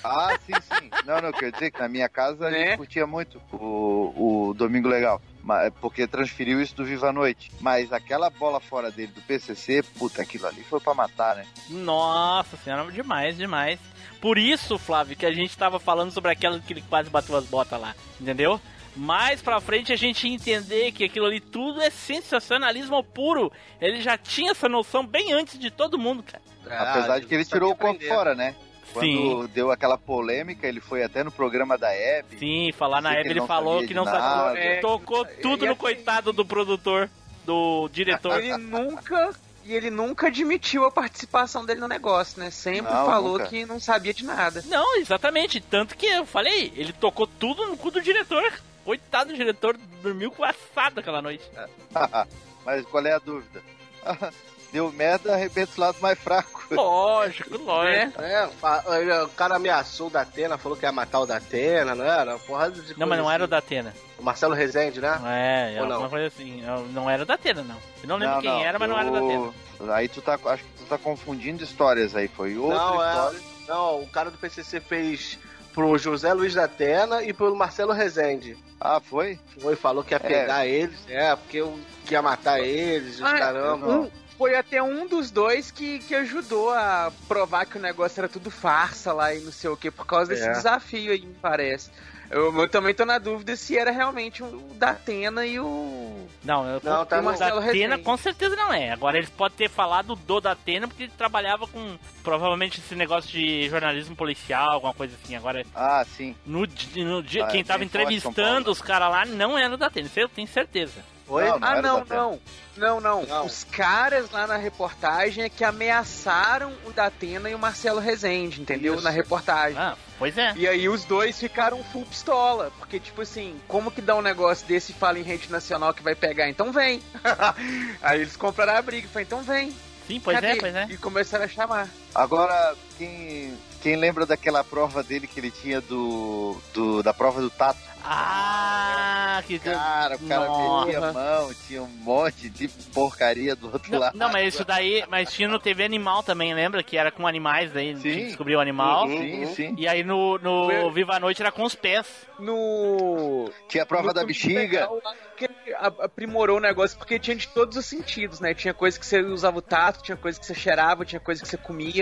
Ah, sim, sim. Não, não, quer dizer que na minha casa a Né? gente curtia muito o, o Domingo Legal. Mas, porque transferiu isso do Viva a Noite. Mas aquela bola fora dele do PCC, puta, aquilo ali foi pra matar, né? Nossa senhora, demais, demais. Por isso, Flávio, que a gente tava falando sobre aquela que ele quase bateu as botas lá, entendeu? Mais pra frente a gente ia entender que aquilo ali tudo é sensacionalismo puro. Ele já tinha essa noção bem antes de todo mundo, cara. Apesar de que ele Ah, tirou o corpo fora, né? Quando Sim. deu aquela polêmica, ele foi até no programa da Hebe. Sim, falar na época ele falou sabia que não sabia. É, Tocou tudo no assim- coitado do produtor, do diretor. Ele nunca. E ele nunca admitiu a participação dele no negócio, né? Sempre Não, falou nunca. que não sabia de nada. Não, exatamente. Tanto que eu falei, ele tocou tudo no cu do diretor. Coitado do diretor, dormiu com assado aquela noite. Mas qual é a dúvida? Deu merda, arrebenta o lado mais fraco. Lógico, lógico. É, fa- o cara ameaçou o Datena, falou que ia matar o Datena, não era? Uma porrada de Não, mas não coisa era o assim. da Atena. O Marcelo Rezende, né? É, é Ou não? alguma coisa assim. Não- Não era da Atena, não. Eu não lembro quem era, mas não era da Atena. eu- Aí tu tá, acho que tu tá confundindo histórias aí. Foi outra Não, é- história. Não, o cara do PCC fez pro José Luiz da Atena e pro Marcelo Rezende. Ah, foi? Foi, falou que ia É. pegar eles, é, porque eu que ia matar eles, os Ah, caramba. Um- foi até um dos dois que, que ajudou a provar que o negócio era tudo farsa lá e não sei o que, por causa desse É. desafio aí, me parece. Eu, eu também tô na dúvida se era realmente o da Atena e o. Não, eu Não, tá o da Marcelo Atena Rezende. com certeza não é. Agora eles podem ter falado do da Atena porque ele trabalhava com provavelmente esse negócio de jornalismo policial, alguma coisa assim. Agora, Ah, sim. no, no dia, Ah, quem é tava entrevistando os caras lá não era da Atena, isso eu tenho certeza. Foi? Não, Ah, não, Atena. não. Não, não. Não. Os caras lá na reportagem é que ameaçaram o Datena e o Marcelo Rezende, entendeu? Isso. Na reportagem. Ah, pois é. E aí os dois ficaram full pistola. Porque, tipo assim, como que dá um negócio desse e fala em rede nacional que vai pegar? Então vem. aí eles compraram a briga. Falei, então vem. Sim, pois Cadê? é, pois é. E começaram a chamar. Agora, quem, quem lembra daquela prova dele que ele tinha do, do da prova do tato? Ah, que Cara, o cara Nossa. metia a mão, tinha um monte de porcaria do outro Não, lado. não, mas isso daí, mas tinha no TV Animal também, lembra? Que era com animais, daí Sim. descobrir o animal. Uhum. Sim, sim. E aí no, no Viva a Noite era com os pés. No. Tinha a prova no da bexiga. Legal, que aprimorou o negócio porque tinha de todos os sentidos, né? Tinha coisa que você usava o tato, tinha coisa que você cheirava, tinha coisa que você comia.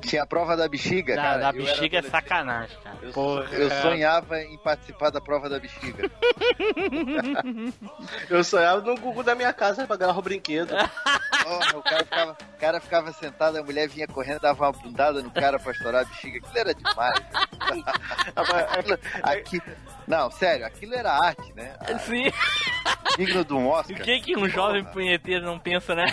Tinha a prova da bexiga, Da, cara. da bexiga é sacanagem, cara. Eu, Porra. eu sonhava em participar da prova da bexiga. Eu sonhava no Gugu da minha casa pra ganhar o brinquedo. Porra, o, cara ficava, o cara ficava sentado, a mulher vinha correndo, dava uma bundada no cara pra estourar a bexiga. Aquilo era demais. Aquilo- aqui- não, sério, aquilo era arte, né? Sim. Digno de um O Oscar. que que um jovem punheteiro não pensa, né?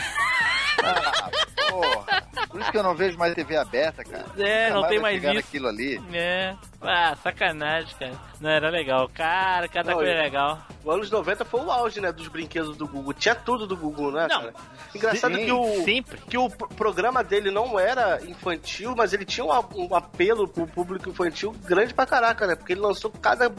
Ah, porra. Por isso que eu não vejo mais TV aberta, cara. É, não tem mais isso. naquilo ali. É. Ah, sacanagem, cara. Não, era legal. Cara, cada Não, coisa eu- legal. Os anos 90 foi o auge, né, dos brinquedos do Gugu. Tinha tudo do Gugu, né, Não. cara? Engraçado Sim, que o Sempre. que o pro- programa dele não era infantil, mas ele tinha um, um apelo pro público infantil grande pra caraca, né? Porque ele lançou cada,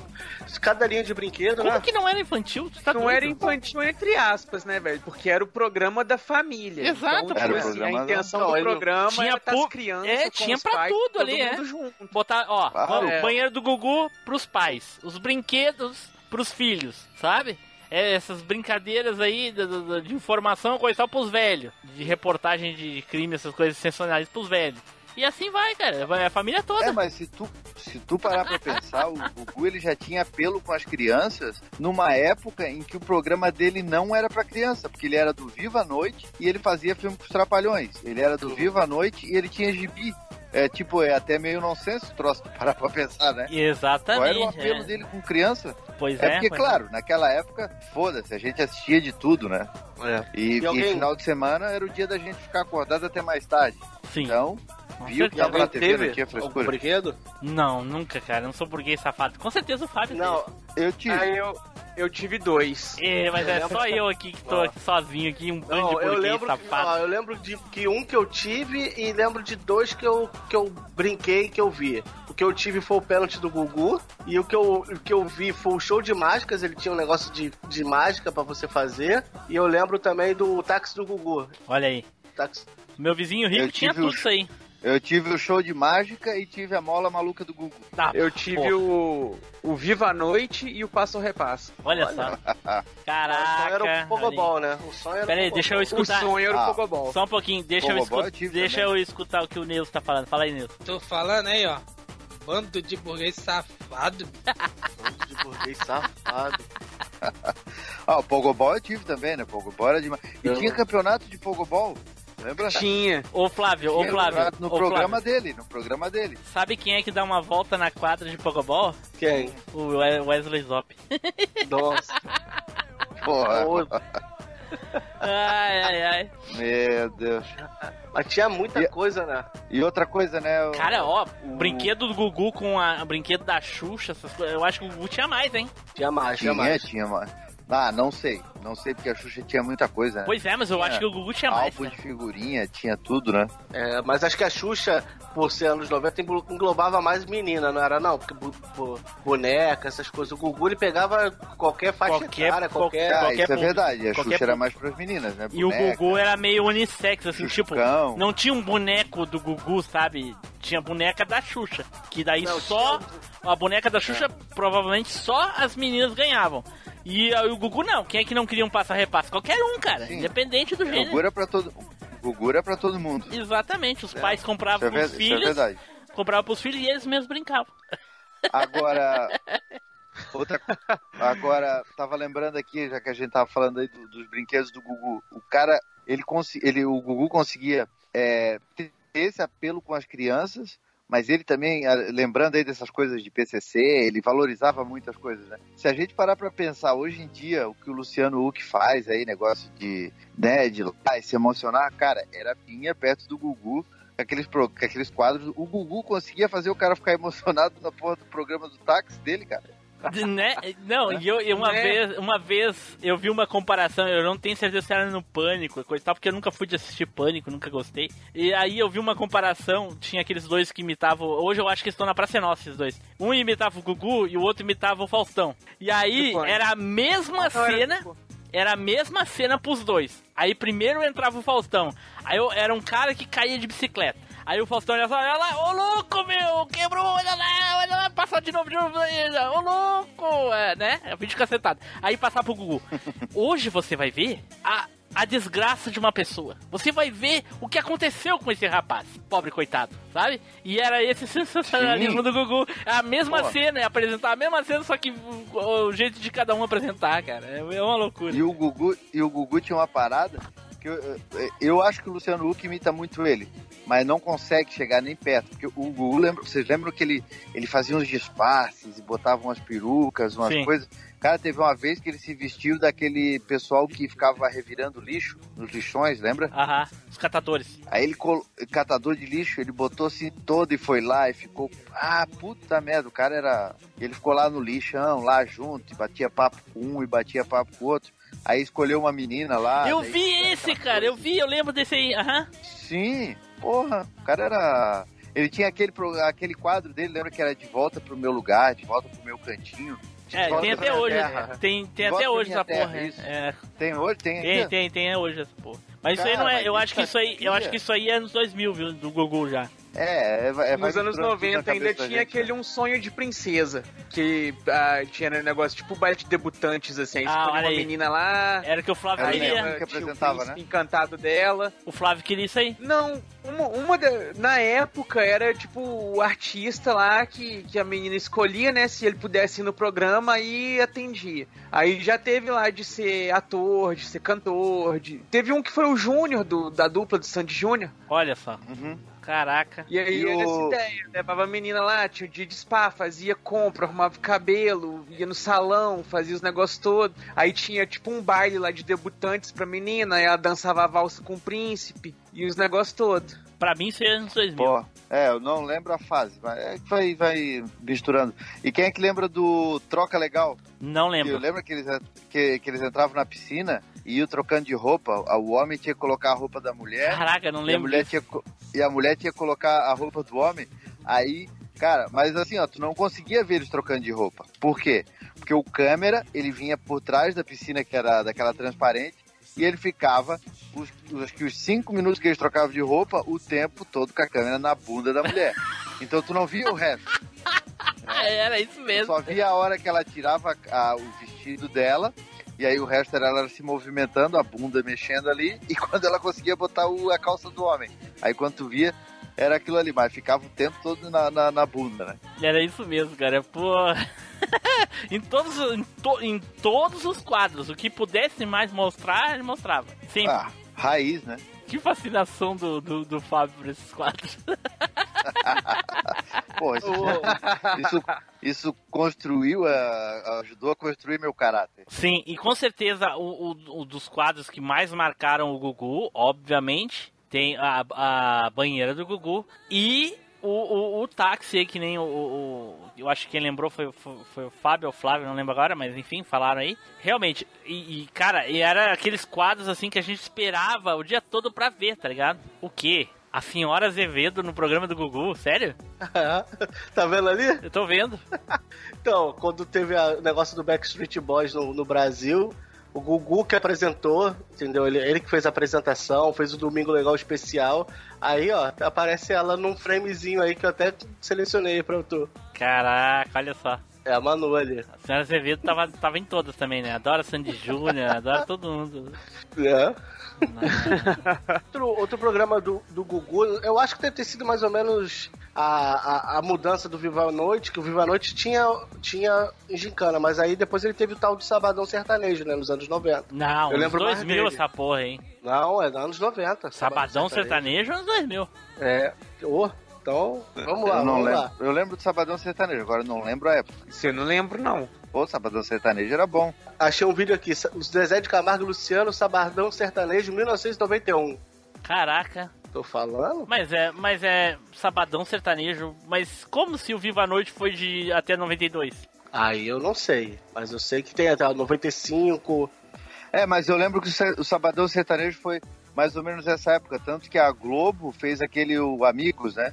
cada linha de brinquedo, Como né? que não era infantil? Tu tá não doido? era infantil entre aspas, né, velho? Porque era o programa da família. Exato, então, Era tipo o assim, programa a intenção Não, do programa Tinha era pu- crianças é, com tinha os pra pais, tudo ali, é. junto. Botar, ó, Ah, o é. banheiro do Gugu pros pais, os brinquedos pros filhos, sabe? é, essas brincadeiras aí de, de- de informação, coisa só pros velhos. De reportagem de crime, essas coisas sensacionais pros velhos. E assim vai, cara. Vai a família toda. É, mas se tu, se tu parar pra pensar, o Gugu ele já tinha apelo com as crianças numa época em que o programa dele não era pra criança, porque ele era do Viva a Noite e ele fazia filme com os Trapalhões. Ele era do Viva a Noite e ele tinha gibi. É tipo, é até meio nonsense o troço, parar pra pensar, né? Qual Exatamente. era o apelo é. dele com criança? Pois É é. porque, pois claro, naquela época, foda-se, a gente assistia de tudo, né? É. E, E alguém- e final de semana era o dia da gente ficar acordado até mais tarde. é. Sim. Então, viu que tava na TV, não teve tinha algum frescura. brinquedo? Não, nunca, cara. Eu não sou burguês safado. Com certeza o Fábio Não, Eu tive. Aí eu, eu tive dois. teve. É, mas é Eu só eu aqui que tô aqui sozinho aqui, um bando não, de eu burguês lembro, que, safado. ó, eu lembro de que um que eu tive e lembro de dois que eu, que eu brinquei que eu vi. O que eu tive foi o pênalti do Gugu e o que eu, o que eu vi foi o show de mágicas, ele tinha um negócio de, de mágica pra você fazer. E eu lembro também do táxi do Gugu. Olha aí. Táxi... Meu vizinho rico Eu tinha tudo o- isso aí. Eu tive o show de mágica e tive a mola maluca do Gugu. Tá, Eu tive o, o Viva a Noite e o Passo Repasso. Olha, só. o sonho Caraca. era o Pogobol, né? O sonho era Pera aí, o deixa eu O escutar. sonho era Ah. o Pogobol. Só um pouquinho, deixa, eu, Pogobol eu escutar, tive deixa também. eu escutar o que o Nilson tá falando. Fala aí, Nilson. Tô falando aí, ó. Bando de burguês safado. Bando de burguês safado. Ah, o Pogobol eu tive também, né? Pogobol era demais. E Eu- tinha campeonato de Pogobol, lembra? Tinha. Ô Flávio, ô Flávio, no ô, programa Flávio, dele, no programa dele. sabe quem é que dá uma volta na quadra de Pogobol? Quem? O We- Wesley Zop. Nossa. Porra, Ai, ai, ai. meu Deus. Mas tinha muita E- coisa, né? E outra coisa, né? o- Cara, ó, o- brinquedo do Gugu com a, brinquedo da Xuxa, essas coisas, eu acho que o Gugu tinha mais, hein? Tinha mais, tinha Tinha, mais. tinha, mano. Ah, não sei. Não sei porque a Xuxa tinha muita coisa, né? Pois é, mas eu É. acho que o Gugu tinha mais. Álbum cara. de figurinha, tinha tudo, né? É, mas acho que a Xuxa, por ser anos 90, englo- englobava mais menina, não era não? Porque bu- bu- boneca, essas coisas. O Gugu ele pegava qualquer faixa Qualquer- etária, qualquer. Ah, qualquer isso é verdade. A Qualquer Xuxa era mais pras meninas, né? E o Boneca, Gugu era meio unissex, assim, tipo, Xuxucão. não tinha um boneco do Gugu, sabe? Tinha boneca da Xuxa. Que daí Não, só. tinha- A boneca da Xuxa, provavelmente só as meninas ganhavam. E aí o Gugu não. Quem é que não queria um passa-repasse? Qualquer um, cara. Sim. Independente do Gugu gênero. era pra todo, o Gugu era pra todo mundo. Exatamente. Os É, pais Isso compravam é, ver- pros isso é filhos. verdade. compravam pros filhos e eles mesmos brincavam. Agora, outra, agora tava lembrando aqui, já que a gente tava falando aí do- dos brinquedos do Gugu, o cara, ele, consi- ele o Gugu conseguia é, ter esse apelo com as crianças, mas ele também, lembrando aí dessas coisas de PCC, ele valorizava muitas coisas, né? Se a gente parar pra pensar hoje em dia, o que o Luciano Huck faz aí, negócio de, né, de lá se emocionar, cara, era pinha perto do Gugu, aqueles, aqueles quadros, o Gugu conseguia fazer o cara ficar emocionado na porra do programa do táxi dele, cara. Né? Não, e eu, e uma, Né? vez, uma vez eu vi uma comparação, eu não tenho certeza se era no Pânico, coisa tal, porque eu nunca fui de assistir Pânico, nunca gostei. E aí eu vi uma comparação, tinha aqueles dois que imitavam. Hoje eu acho que estão na Praça Nossa, esses dois. Um imitava o Gugu e o outro imitava o Faustão. E aí era a mesma era cena. tipo- Era a mesma cena pros dois. Aí primeiro entrava o Faustão. Aí eu, era um cara que caía de bicicleta. Aí o Faustão olha só, olha lá, ô louco, meu, quebrou, olha lá, olha lá, passa de novo, de novo, ô louco, é, né? É vídeo cacetado. Aí passar pro Gugu. Hoje você vai ver a, a desgraça de uma pessoa. Você vai ver o que aconteceu com esse rapaz, pobre coitado, sabe? E era esse sensacionalismo Sim. do Gugu. A mesma Pô. cena, é apresentar a mesma cena, só que o, o jeito de cada um apresentar, cara. É, é uma loucura. E o Gugu, e o Gugu tinha uma parada que eu, eu acho que o Luciano Huck imita muito ele, mas não consegue chegar nem perto. Porque o Gugu, lembra, vocês lembram que ele, ele fazia uns disfarces e botava umas perucas, umas Sim. coisas. Cara, teve uma vez que ele se vestiu daquele pessoal que ficava revirando lixo nos lixões, lembra? Aham, os catadores. Aí ele, catador de lixo, ele botou assim todo e foi lá e ficou. Ah, puta merda, o cara era. Ele ficou lá no lixão, lá junto, e batia papo com um e batia papo com o outro. Aí escolheu uma menina lá. eu daí vi esse, cara, eu coisa. vi, eu lembro desse aí. Aham. Sim, porra, o cara era. Ele tinha aquele, aquele quadro dele, lembra que era de volta pro meu lugar, de volta pro meu cantinho. É, volta tem até hoje. terra. Tem, tem até hoje essa terra, porra. isso. É, Tem hoje? Tem tem, tem, tem hoje essa porra. Mas isso aí Cara, não é. Eu acho que isso aí. Eu acho que isso aí é anos 2000, viu? Do Google já. É, é, é, Nos anos misturando tudo na 90 ainda tinha gente, aquele né? Um Sonho de Princesa. Que ah, tinha um negócio tipo baile de debutantes, assim. Aí Ah, olha uma aí. menina lá. Era o que o Flávio Era queria. que tinha o apresentava, né? encantado dela. O Flávio queria isso aí. Não, uma, uma da- na época era tipo o artista lá que, que a menina escolhia, né? Se ele pudesse ir no programa e atendia. Aí já teve lá de ser ator, de ser cantor. De... Teve um que foi o Júnior do- da dupla do Sandy Júnior. Olha só. Uhum. Caraca. E aí E era essa ideia, levava a menina lá, tinha o dia de spa, fazia compra, arrumava o cabelo, ia no salão, fazia os negócios todos. Aí tinha tipo um baile lá de debutantes pra menina, aí ela dançava a valsa com o príncipe e os negócios todos. Pra mim, isso é anos 2000. Pô, é, eu não lembro a fase, mas é que vai, vai misturando. E quem é que lembra do Troca Legal? Não Que eu lembro. lembro que eles, que, que eles entravam na piscina e iam trocando de roupa. O homem tinha que colocar a roupa da mulher. Caraca, não e, a lembro. mulher tinha, e a mulher tinha que colocar a roupa do homem. Aí, cara, mas assim, ó, tu não conseguia ver eles trocando de roupa. Por quê? Porque o câmera, ele vinha por trás da piscina, que era daquela transparente, e ele ficava, os, acho que os cinco minutos que eles trocavam de roupa, o tempo todo com a câmera na bunda da mulher. Então tu não via o resto. Ah, era isso Tu mesmo. só via a hora que ela tirava a- o vestido dela, e aí o resto era ela se movimentando, a bunda mexendo ali, e quando ela conseguia botar o- a calça do homem. Aí quando tu via, era aquilo ali, mas ficava o tempo todo na, na, na bunda, né? Era isso mesmo, cara. Pô. em, todos, em, to- em todos os quadros, o que pudesse mais mostrar, ele mostrava. Sempre. Ah, raiz, né? Que fascinação do, do, do Fábio por esses quadros. Pô, isso, isso, isso construiu, a- ajudou a construir meu caráter. Sim, e com certeza o, o- o dos quadros que mais marcaram o Gugu, obviamente, tem a, a banheira do Gugu e o, o, o táxi aí, que nem o, o- Eu acho que quem lembrou foi, foi, foi o Fábio ou Flávio, não lembro agora, mas enfim, falaram aí. Realmente, e, e, cara, e era aqueles quadros assim que a gente esperava o dia todo pra ver, tá ligado? O quê? A senhora Azevedo no programa do Gugu, sério? tá vendo ali? Eu tô vendo. Então, quando teve o negócio do Backstreet Boys no, no Brasil, o Gugu que apresentou, entendeu? Ele, ele que fez a apresentação, fez o Domingo Legal especial. Aí, ó, aparece ela num framezinho aí que eu até selecionei pra tu. Caraca, olha só. É a Manu ali. A senhora Azevedo tava, tava em todas também, né? Adora Sandy Júnior, adora todo mundo. É. outro, outro programa do, do Gugu, eu acho que deve ter sido mais ou menos a, a, a mudança do Viva a Noite, que o Viva a Noite tinha, tinha gincana, mas aí depois ele teve o tal do Sabadão Sertanejo, né, nos anos 90. Não, Eu lembro mais 2000 dele. essa porra, hein? Não, é dos anos 90. Sabadão sertanejo, anos 2000. É. Ô, então, vamos lá, eu não vamos lembro. lá. Eu lembro do Sabadão Sertanejo, agora eu não lembro a época. Isso eu não lembro, não. Pô, Sabadão Sertanejo era bom. Achei um vídeo aqui, Zezé de Camargo e Luciano, Sabadão Sertanejo, 1991. Caraca. Tô falando? Mas é, mas é sabadão sertanejo, mas como se o Viva a Noite foi de até 92? Aí eu não sei, mas eu sei que tem até o 95. É, mas eu lembro que o Sa- o Sabadão Sertanejo foi mais ou menos essa época, tanto que a Globo fez aquele o Amigos, né?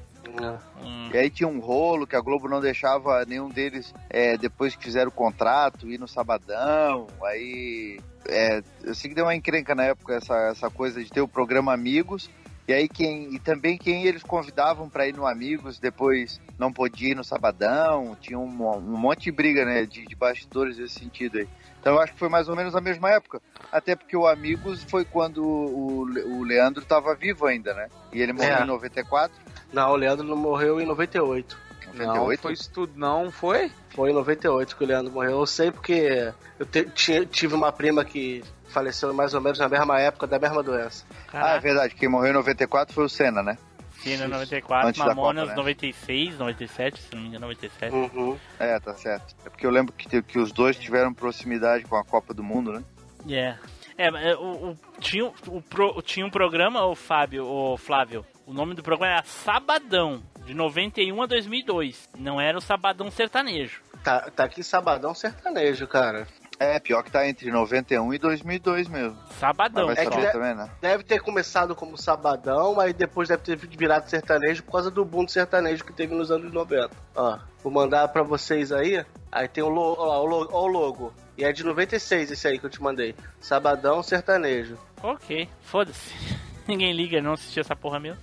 Hum, E aí tinha um rolo que a Globo não deixava nenhum deles, é, depois que fizeram o contrato, ir no Sabadão. Aí é, eu sei que deu uma encrenca na época essa, essa coisa de ter o programa Amigos. E aí quem e também quem eles convidavam para ir no Amigos depois não podia ir no Sabadão. Tinha um, um monte de briga, né, de, de bastidores nesse sentido aí. Então eu acho que foi mais ou menos a mesma época. Até porque o Amigos foi quando o, o Leandro estava vivo ainda, né? E ele morreu É. em 94. Não, o Leandro não morreu em 98. Não, 98? foi isso tudo, não, foi? Foi em 98 que o Leandro morreu. Eu sei porque eu te- tinha- tive uma prima que faleceu mais ou menos na mesma época da mesma doença. Ah, é caraca, verdade. Quem morreu em 94 foi o Senna, né? Cena 94, Antes da Mamonas Copa, né? 96, 97, se não me engano, 97. Uhum. É, tá certo. É porque eu lembro que, que os dois tiveram proximidade com a Copa do Mundo, né? Yeah. É, mas, é, o, o- tinha, o pro- tinha um programa, o Fábio, o Flávio. O nome do programa era Sabadão, de 91 a 2002. Não era o Sabadão Sertanejo. Tá, tá aqui Sabadão Sertanejo, cara. É, pior que tá entre 91 e 2002 mesmo. Sabadão. Mas É vai que saber de- também, né? Deve ter começado como Sabadão, aí depois deve ter virado sertanejo por causa do boom do sertanejo que teve nos anos 90. Ó, vou mandar pra vocês aí. Aí tem o, lo, ó, o, lo- ó o logo. E é de 96 esse aí que eu te mandei. Sabadão Sertanejo. Ok, foda-se. Ninguém liga, não assistia essa porra mesmo.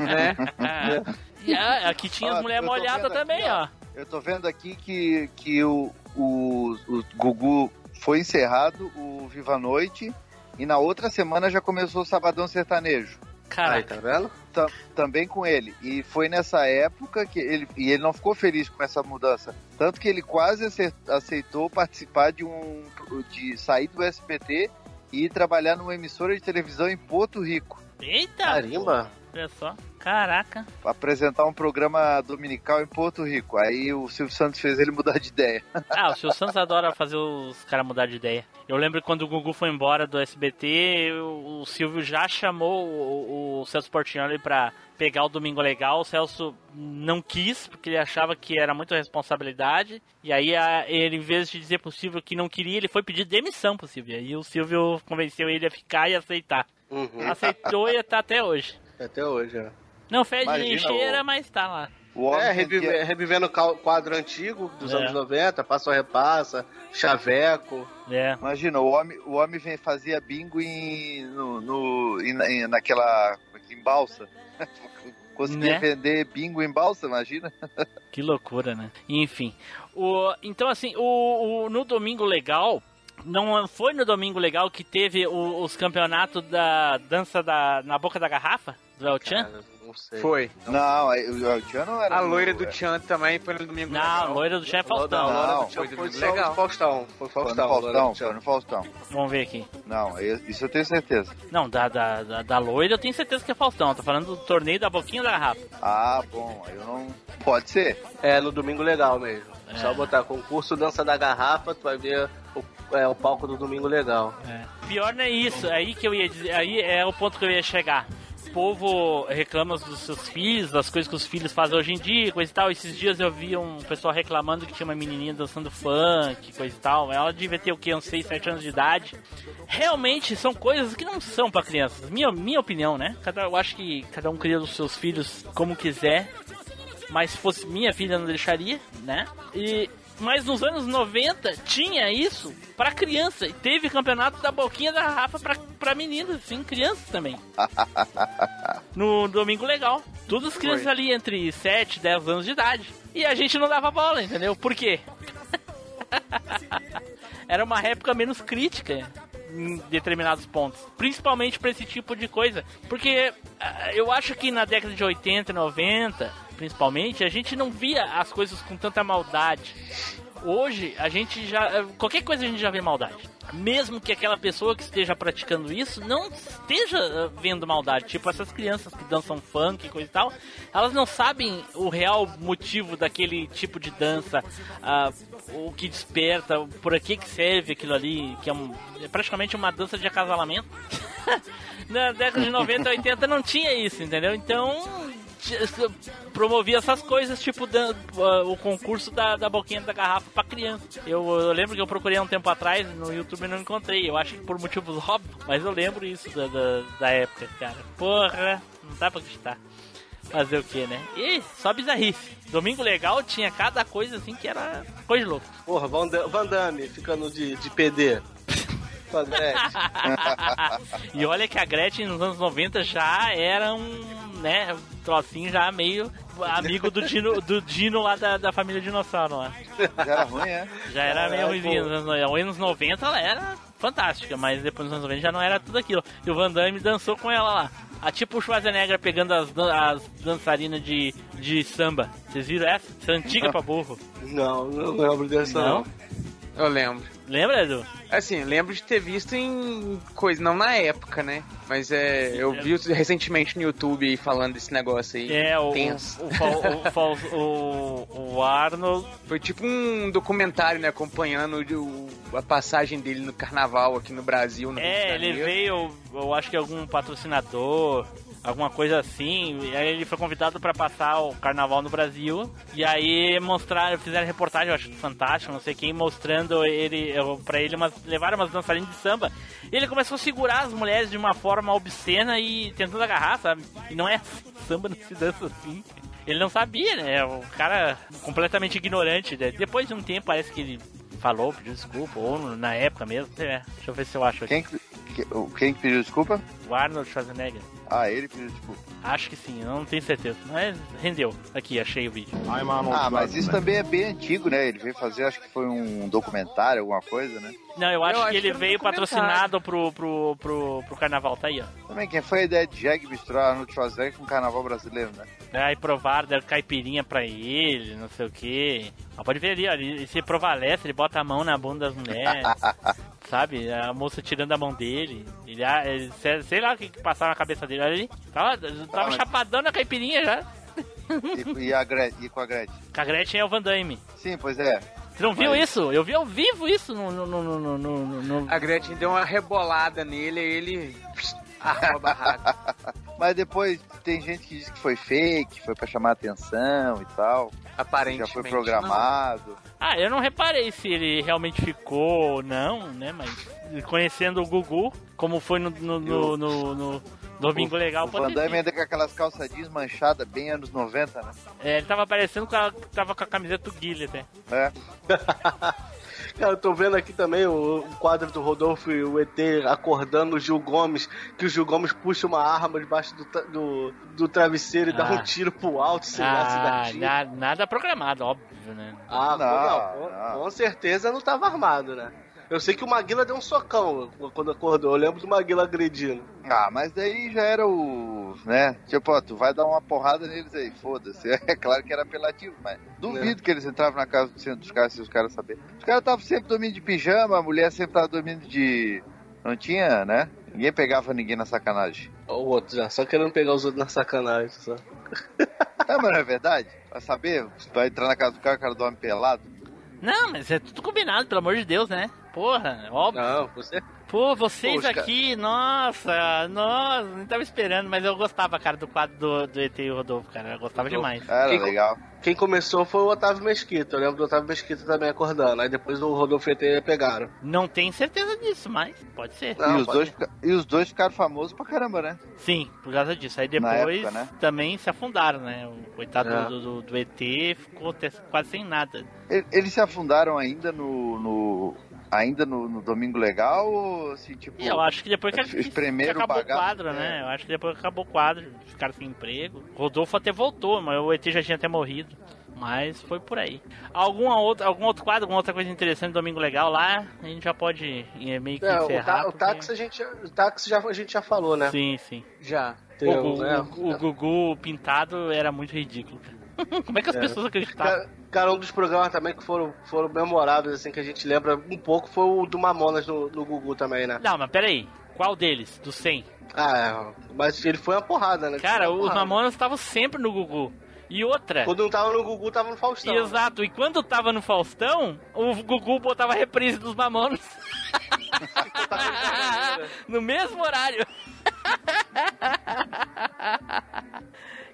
né? e a- aqui tinha as Ó, mulheres molhadas também, aqui, ó. Eu tô vendo aqui que, que o, o, o Gugu foi encerrado, o Viva a Noite, e na outra semana já começou o Sabadão Sertanejo. Aí, Caraca. tá vendo? Ta- também com ele. E foi nessa época que ele. E ele não ficou feliz com essa mudança. Tanto que ele quase ace- aceitou participar de um. de sair do SBT e ir trabalhar numa emissora de televisão em Porto Rico. Eita! Carimba. Olha só. Caraca. Apresentar um programa dominical em Porto Rico. Aí o Silvio Santos fez ele mudar de ideia. Ah, o Silvio Santos adora fazer os caras mudar de ideia. Eu lembro que quando o Gugu foi embora do SBT, o, Silvio já chamou o, o Celso Portioli pra pegar o Domingo Legal. O Celso não quis, porque ele achava que era muita responsabilidade. E aí a- ele, em vez de dizer pro Silvio que não queria, ele foi pedir demissão pro Silvio. E o Silvio convenceu ele a ficar e aceitar. Uhum. Aceitou e tá até hoje. Até hoje, é. Não fede Imagina nem cheira, o- mas tá lá. O homem É, revive- revivendo o quadro antigo dos É. anos 90, passa ou repassa, chaveco. É. Imagina, o homem, o homem vem, fazia bingo em, no, no- em- em- naquela. em balsa. Conseguia Né? vender bingo em balsa, imagina? Que loucura, né? Enfim. O, então, assim, o, o- no Domingo Legal, não foi no Domingo Legal que teve o- os campeonatos da dança da, na boca da garrafa? Do El Chan? Cara, não sei. Foi. Não, aí o El Chan não era. A loira do Tchan também foi no domingo. Não, Legal. a loira do Chan é Faustão. Não, Não, não, foi foi, do foi Domingo só Legal. Faustão. Foi Foi no Faustão. Faustão, do foi no Faustão. Vamos ver aqui. Não, isso eu tenho certeza. Não, da, da, da, da loira eu tenho certeza que é Faustão. Tô falando do torneio da boquinha da garrafa. Ah, bom, eu não. Pode ser. É, no Domingo Legal mesmo. É. Só botar concurso Dança da Garrafa, tu vai ver o, é, o palco do Domingo Legal. Pior não é isso, aí que eu ia dizer, aí é o ponto que eu ia chegar. Povo reclama dos seus filhos, das coisas que os filhos fazem hoje em dia, coisa e tal. Esses dias eu vi um pessoal reclamando que tinha uma menininha dançando funk, coisa e tal. Ela devia ter o quê? Uns 6, 7 anos de idade. Realmente são coisas que não são pra crianças. Minha, minha opinião, né? Cada, eu acho que cada um cria os seus filhos como quiser. Mas se fosse minha filha, não deixaria, né? E, mas nos anos 90 tinha isso pra criança. E teve campeonato da boquinha da Rafa pra, pra meninas, sim, crianças também. no Domingo Legal. Todas as crianças Foi. ali entre 7 e 10 anos de idade. E a gente não dava bola, entendeu? Por quê? Era uma época menos crítica em determinados pontos. Principalmente pra esse tipo de coisa. Porque ah, eu acho que na década de 80 e 90, principalmente, a gente não via as coisas com tanta maldade. Hoje, a gente já. Qualquer coisa a gente já vê maldade. Mesmo que aquela pessoa que esteja praticando isso não esteja ah, vendo maldade. Tipo, essas crianças que dançam funk e coisa e tal, elas não sabem o real motivo daquele tipo de dança, ah, o que desperta, por que que serve aquilo ali, que é, um- é praticamente uma dança de acasalamento. Na década de 90 e 80 não tinha isso, entendeu? Então promovia essas coisas, tipo dan- ah, o concurso da, da boquinha da garrafa pra criança. Eu, eu lembro que eu procurei há um tempo atrás no YouTube e não encontrei. Eu acho que por motivos óbvios, mas eu lembro isso da, da, da época, cara. Porra, não dá pra acreditar. Fazer o que, né? E só bizarrice. Domingo Legal tinha cada coisa assim que era coisa de louco. Porra, Da- Van Damme ficando de, de PD. Com a Gretchen. e olha que a Gretchen nos anos 90 já era um, né, um trocinho já meio amigo do Dino, do Dino lá da, da família Dinossauro lá. Já era ruim, é? Já era meio ruimzinho. Nos anos, nos anos 90 ela era fantástica, mas depois nos anos 90 já não era tudo aquilo. E o Van Damme dançou com ela lá. A tipo o Schwarzenegger pegando as, dan- as dançarinas de, de samba. Vocês viram essa? Essa é antiga pra burro. Não, não lembro dessa Não? não. Eu lembro. Lembra, Edu? Assim, lembro de ter visto em coisa, não na época, né? Mas é, eu vi recentemente no YouTube falando desse negócio aí. É, o, tenso. o, o, o, o Arnold Foi tipo um documentário, né? Acompanhando o- a passagem dele no carnaval aqui no Brasil. No de É, ele veio, eu acho que algum patrocinador, alguma coisa assim. E aí ele foi convidado pra passar o carnaval no Brasil. E aí mostraram, fizeram reportagem, eu acho Fantástico, não sei quem, mostrando ele pra ele umas, levaram umas dançarinas de samba. E ele começou a segurar as mulheres de uma forma obscena e tentando agarrar, sabe? E não é samba, não se dança assim. Ele não sabia, né? O cara completamente ignorante. Né? Depois de um tempo parece que ele falou, pediu desculpa, ou na época mesmo. É, deixa eu ver se eu acho aqui. Quem, Quem que pediu desculpa? O Arnold Schwarzenegger. Ah, ele pediu desculpa. Acho que sim, eu não tenho certeza. Mas rendeu. Aqui, achei o vídeo. Ah, mas isso também é bem antigo, né? Ele veio fazer, acho que foi um documentário, alguma coisa, né? Não, eu acho Eu que acho ele que um veio patrocinado pro, pro, pro, pro carnaval, tá aí, ó. Também, quem foi a ideia de Jag misturar Arnold Schwarzenegger com o carnaval brasileiro, né? Aí provaram, deram caipirinha pra ele, não sei o que. Mas pode ver ali, ó, ele se provalece, ele bota a mão na bunda das mulheres, sabe? A moça tirando a mão dele. Ele, ah, ele- sei- lá o que, que passava na cabeça dele. Olha ali, tava, tava chapadão na caipirinha já. E, e a Gretchen, e com a Gretchen. Com a Gretchen é o Van Damme. Sim, pois é. Você não viu Mas- isso? Eu vi ao vivo isso no. no, no, no, no, no- no- A Gretchen deu uma rebolada nele e ele arrumou a barraca. Mas depois tem gente que diz que foi fake, foi pra chamar atenção e tal. Já Aparentemente. foi programado. Ah, eu não reparei se ele realmente ficou ou não, né? Mas conhecendo o Gugu, como foi no, no, no, no- no Domingo Legal, o pode Van Damme com aquelas calças jeans manchadas, bem anos 90, né? É, ele tava parecendo que tava com a camiseta do Guilherme até. É. Cara, eu tô vendo aqui também o, o quadro do Rodolfo e o ET acordando o Gil Gomes, que o Gil Gomes puxa uma arma debaixo do, do, do travesseiro e dá Ah. um tiro pro alto, sei lá, se dá Ah, tiro. na- nada programado, óbvio, né? Ah, Não, não, com, não. com certeza não tava armado, né? Eu sei que o Maguila deu um socão quando acordou. Eu lembro do Maguila agredindo. Ah, mas daí já era o. né? Tipo, ó, tu vai dar uma porrada neles aí, foda-se. É claro que era apelativo, mas duvido que eles entravam na casa do centro dos caras se os caras saberem. Os caras estavam sempre dormindo de pijama, a mulher sempre tava dormindo de. Não tinha, né? Ninguém pegava ninguém na sacanagem. Ó, O outro já, só querendo pegar os outros na sacanagem. Só. É, mas não é verdade? Vai saber, tu vai entrar na casa do cara, o cara dorme pelado. Não, mas é tudo combinado, pelo amor de Deus, né? Porra, óbvio. Não, você. Pô, vocês ca- aqui, nossa, nossa, não tava esperando, mas eu gostava, cara, do quadro do, do ET e o Rodolfo, cara, eu gostava Rodolfo. demais. Era Quem- legal. Quem começou foi o Otávio Mesquita. Eu lembro do Otávio Mesquita também acordando. Aí depois o Rodolfo e o ET pegaram. Não tenho certeza disso, mas pode ser. Não, e, os pode- dois, fica- e os dois ficaram famosos pra caramba, né? Sim, por causa disso. Aí depois época, né? também se afundaram, né? O coitado É. do, do, do ET ficou quase sem nada. Eles se afundaram ainda no. no- ainda no, no Domingo Legal ou assim, tipo. E eu acho que depois que, que o acabou o quadro, né? é. Eu acho que depois que acabou o quadro, ficaram sem emprego. Rodolfo até voltou, mas o ET já tinha até morrido. Mas foi por aí. Alguma outra, algum outro quadro, alguma outra coisa interessante do Domingo Legal lá? A gente já pode eh, meio que É, o, encerrar. o porque- táxi, a gente, o táxi já, a gente já falou, né? Sim, sim. Já. Tem o, Gugu- né? o- o Gugu pintado era muito ridículo. Como é que as É. pessoas acreditavam? Cara, cara, um dos programas também que foram, foram memoráveis, assim, que a gente lembra um pouco, foi o do Mamonas no, no Gugu também, né? Não, mas peraí. Qual deles? Dos 100? Ah, é, mas ele foi uma porrada, né? Cara, uma os porrada. Mamonas estavam sempre no Gugu. E outra. Quando não tava no Gugu, tava no Faustão. Exato, e quando tava no Faustão, o Gugu botava a reprise dos Mamonas. no mesmo horário.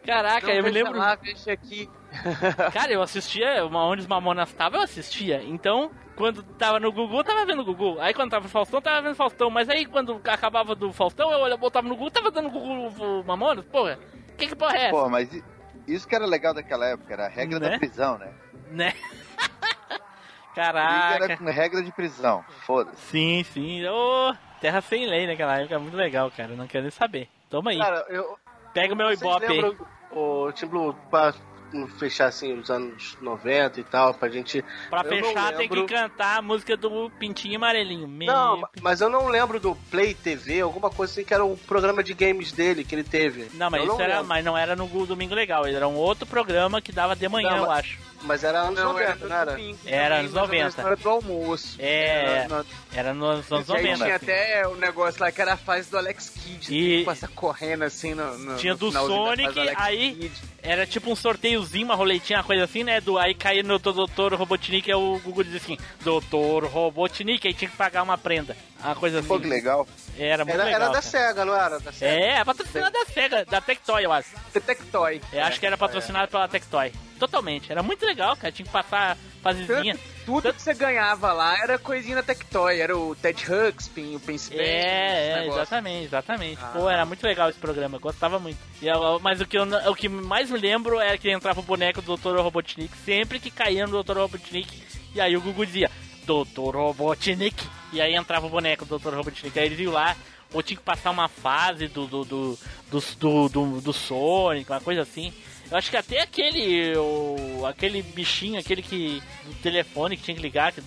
Caraca, Não, eu me lembro. Lá, deixa aqui. Cara, eu assistia, uma- onde os Mamonas estavam, eu assistia. Então, quando tava no Gugu, tava vendo o Gugu. Aí quando tava no Faustão, tava vendo o Faustão. Mas aí quando acabava do Faustão, eu botava no Gugu, tava dando Gugu o Mamonas. Porra, que que porra é essa? Pô, mas isso que era legal daquela época, era a regra Né? da prisão, né? Né? Caraca. Era com regra de prisão, foda-se. Sim, sim. Ô, terra sem lei naquela época, muito legal, cara. Não quero nem saber. Toma aí. Cara, eu. Pega o meu vocês ibope lembram, O Tim Blue, pra fechar assim os anos 90 e tal, pra gente. Pra eu não fechar, tem que cantar a música do Pintinho Amarelinho. Me- Não, mas eu não lembro do Play TV, alguma coisa assim que era o programa de games dele que ele teve. Não, mas Eu isso era, lembro. mas não era no Domingo Legal, era um outro programa que dava de manhã, Não, eu mas- acho. Mas era anos Não, 90, não era? domingo Era anos mais ou menos 90. na hora do almoço. É, Era na- era nos anos E aí 90. tinha assim. até o negócio lá que era a fase do Alex Kidd. E- E... Passar correndo assim no, no Tinha no do Sonic, do aí- Kidd. Era tipo um sorteiozinho, uma roletinha, uma coisa assim, né? Do, aí caía no Doutor Robotnik, aí o Google dizia assim, Doutor Robotnik, aí tinha que pagar uma prenda. Uma coisa assim. Pô, que legal. Era muito Era, legal. era da cara. SEGA, não era? Da SEGA. É, a patrocinada da SEGA, da Tectoy, eu acho. Tectoy. Eu acho que era patrocinado pela Tectoy. Totalmente. Era muito legal, cara. Tinha que passar fasezinha. Tudo que você ganhava lá era coisinha da Tectoy. Era o Ted Huxpin, o esse É, é, exatamente, exatamente. Ah. Pô, era muito legal esse programa, eu gostava muito. E mas o que, eu, o que mais me lembro era que entrava o boneco do Dr. Robotnik, sempre que caía no Dr. Robotnik, e aí o Gugu dizia, Dr. Robotnik, e aí entrava o boneco do Dr. Robotnik, aí ele viu lá, ou tinha que passar uma fase do do, do, do, do, do, Sonic, uma coisa assim. Eu acho que até aquele. O, aquele bichinho, aquele que. do telefone que tinha que ligar, que,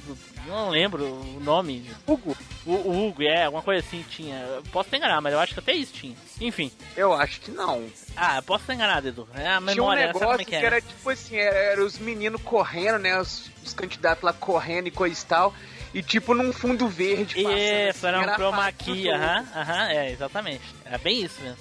não lembro o nome. Hugo. O, o Hugo, é, alguma coisa assim tinha. Eu Posso estar enganado, mas eu acho que até isso tinha. Enfim. Eu acho que não. Ah, eu posso estar enganado, Edu. É a Tinha um memória, sabe como negócio é que, que é? era tipo assim, era, era os meninos correndo, né? Os, os candidatos lá correndo e coisa e tal. E tipo num fundo verde passando. Isso, assim, era um chroma key, aham, aham, é, exatamente. Era bem isso mesmo.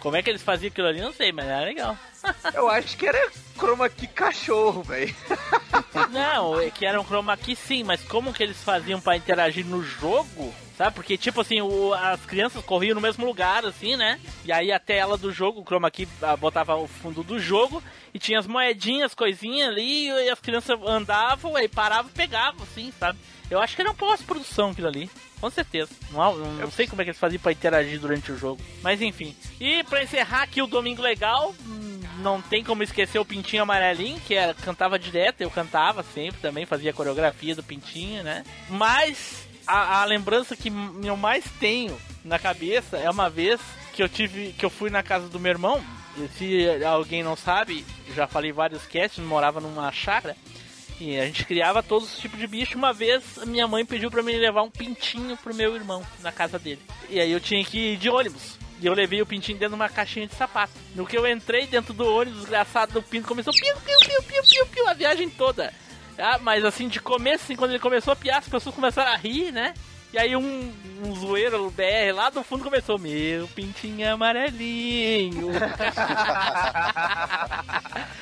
Como é que eles faziam aquilo ali, não sei, mas era legal. Eu acho que era chroma key cachorro, velho. Não, é que era um chroma key sim, mas como que eles faziam pra interagir no jogo? Sabe? Porque, tipo assim, o- as crianças corriam no mesmo lugar, assim, né? E aí a tela do jogo, o chroma key ah, botava o fundo do jogo e tinha as moedinhas, coisinhas ali, e as crianças andavam, aí paravam e pegavam, assim, sabe? Eu acho que era uma pós-produção aquilo ali. Com certeza. Não, não, não sei como é que eles faziam pra interagir durante o jogo. Mas enfim. E pra encerrar aqui o Domingo Legal, hum, não tem como esquecer o Pintinho Amarelinho, que era, cantava direto, eu cantava sempre também, fazia a coreografia do Pintinho, né? Mas a, a lembrança que eu mais tenho na cabeça é uma vez que eu tive. que eu fui na casa do meu irmão. E se alguém não sabe, já falei vários casts, morava numa chácara. E a gente criava todos os tipos de bicho. Uma vez minha mãe pediu pra mim levar um pintinho pro meu irmão na casa dele. E aí eu tinha que ir de ônibus. E eu levei o pintinho dentro de uma caixinha de sapato. No que eu entrei dentro do ônibus, desgraçado do pinto começou piu, piu, piu, piu, piu, piu, a viagem toda. Ah, mas assim, de começo, assim, quando ele começou a piar, as pessoas começaram a rir, né? E aí um, um zoeiro BR lá do fundo começou, meu pintinho amarelinho.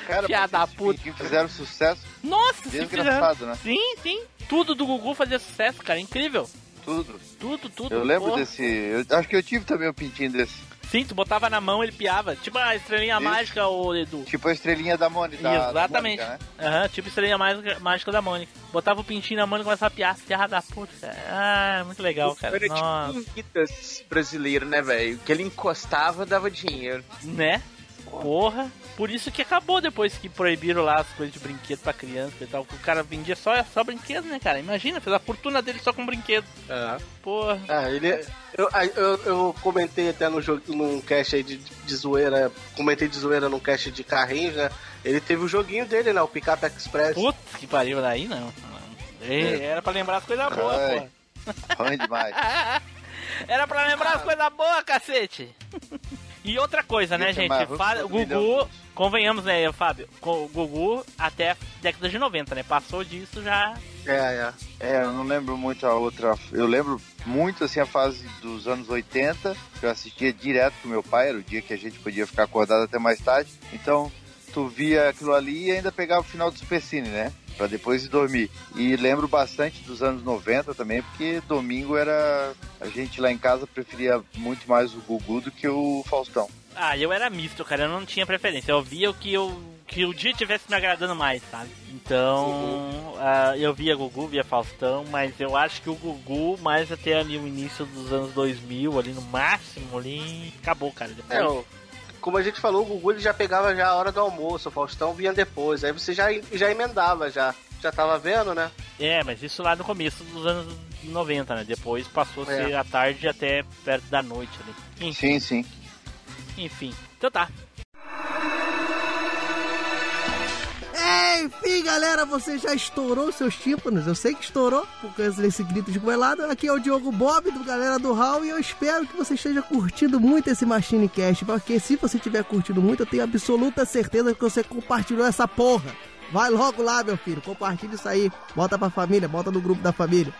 Cara, da esses puta. pintinhos fizeram sucesso. Nossa, Desgraçado, né? Sim, sim. Tudo do Gugu fazia sucesso, cara. Incrível. Tudo. Tudo, tudo. Eu lembro porra. desse. Eu acho que eu tive também um pintinho desse. Sim, tu botava na mão, ele piava. Tipo a estrelinha Isso. mágica, o Edu. Tipo a estrelinha da Mônica. Exatamente. Da Mônica, né? Aham, tipo estrelinha mágica, mágica da Mônica. Botava o pintinho na mão e começava a piar. Terra da puta. Ah, muito legal, cara. Era Nossa. tipo um Midas brasileiro, né, velho? Que ele encostava, dava dinheiro. Né? Porra. Por isso que acabou depois que proibiram lá as coisas de brinquedo pra criança e tal. O cara vendia só, só brinquedo, né, cara? Imagina, fez a fortuna dele só com brinquedo. É. Porra. Ah, ele. Eu, eu, eu comentei até no jogo, num cast aí de, de zoeira. Comentei de zoeira num cast de carrinhos, né? Ele teve o joguinho dele, né? O Pickup Express. Putz, que pariu daí, não. É, Era pra lembrar as coisas boas, Ai. porra. Ruim demais. Era pra lembrar as coisas boas, cacete. E outra coisa, né, gente? mas vamos Fa- pro o Gugu. Convenhamos, né, Fábio? Co- O Gugu até década de 90, né? Passou disso já. É, é. É, eu não lembro muito a outra. Eu lembro muito assim a fase dos anos 80, que eu assistia direto com meu pai, era o dia que a gente podia ficar acordado até mais tarde. Então, tu via aquilo ali e ainda pegava o final do Supercine, né? Pra depois ir dormir. E lembro bastante dos anos 90 também, porque domingo era. A gente lá em casa preferia muito mais o Gugu do que o Faustão. Ah, eu era misto, cara. Eu não tinha preferência. Eu via o que eu. Que o dia tivesse me agradando mais, sabe? Então, ah, eu via Gugu, via Faustão, mas eu acho que o Gugu, mais até ali o início dos anos 2000, ali no máximo, ali, acabou, cara. Depois, É, como a gente falou, o Gugu ele já pegava já a hora do almoço, o Faustão vinha depois. Aí você já, já emendava já. Já tava vendo, né? É, mas isso lá no começo dos anos 90, né? Depois passou a ser É. à tarde até perto da noite ali. Enfim, Sim, sim. Enfim. Então tá. Enfim, galera, você já estourou seus tímpanos. Eu sei que estourou por causa desse grito de goelado. Aqui é o Diogo Bob, do galera do Hall, e eu espero que você esteja curtindo muito esse Machine Cast. Porque se você tiver curtindo muito, eu tenho absoluta certeza que você compartilhou essa porra. Vai logo lá, meu filho, compartilha isso aí. Bota pra família, bota no grupo da família.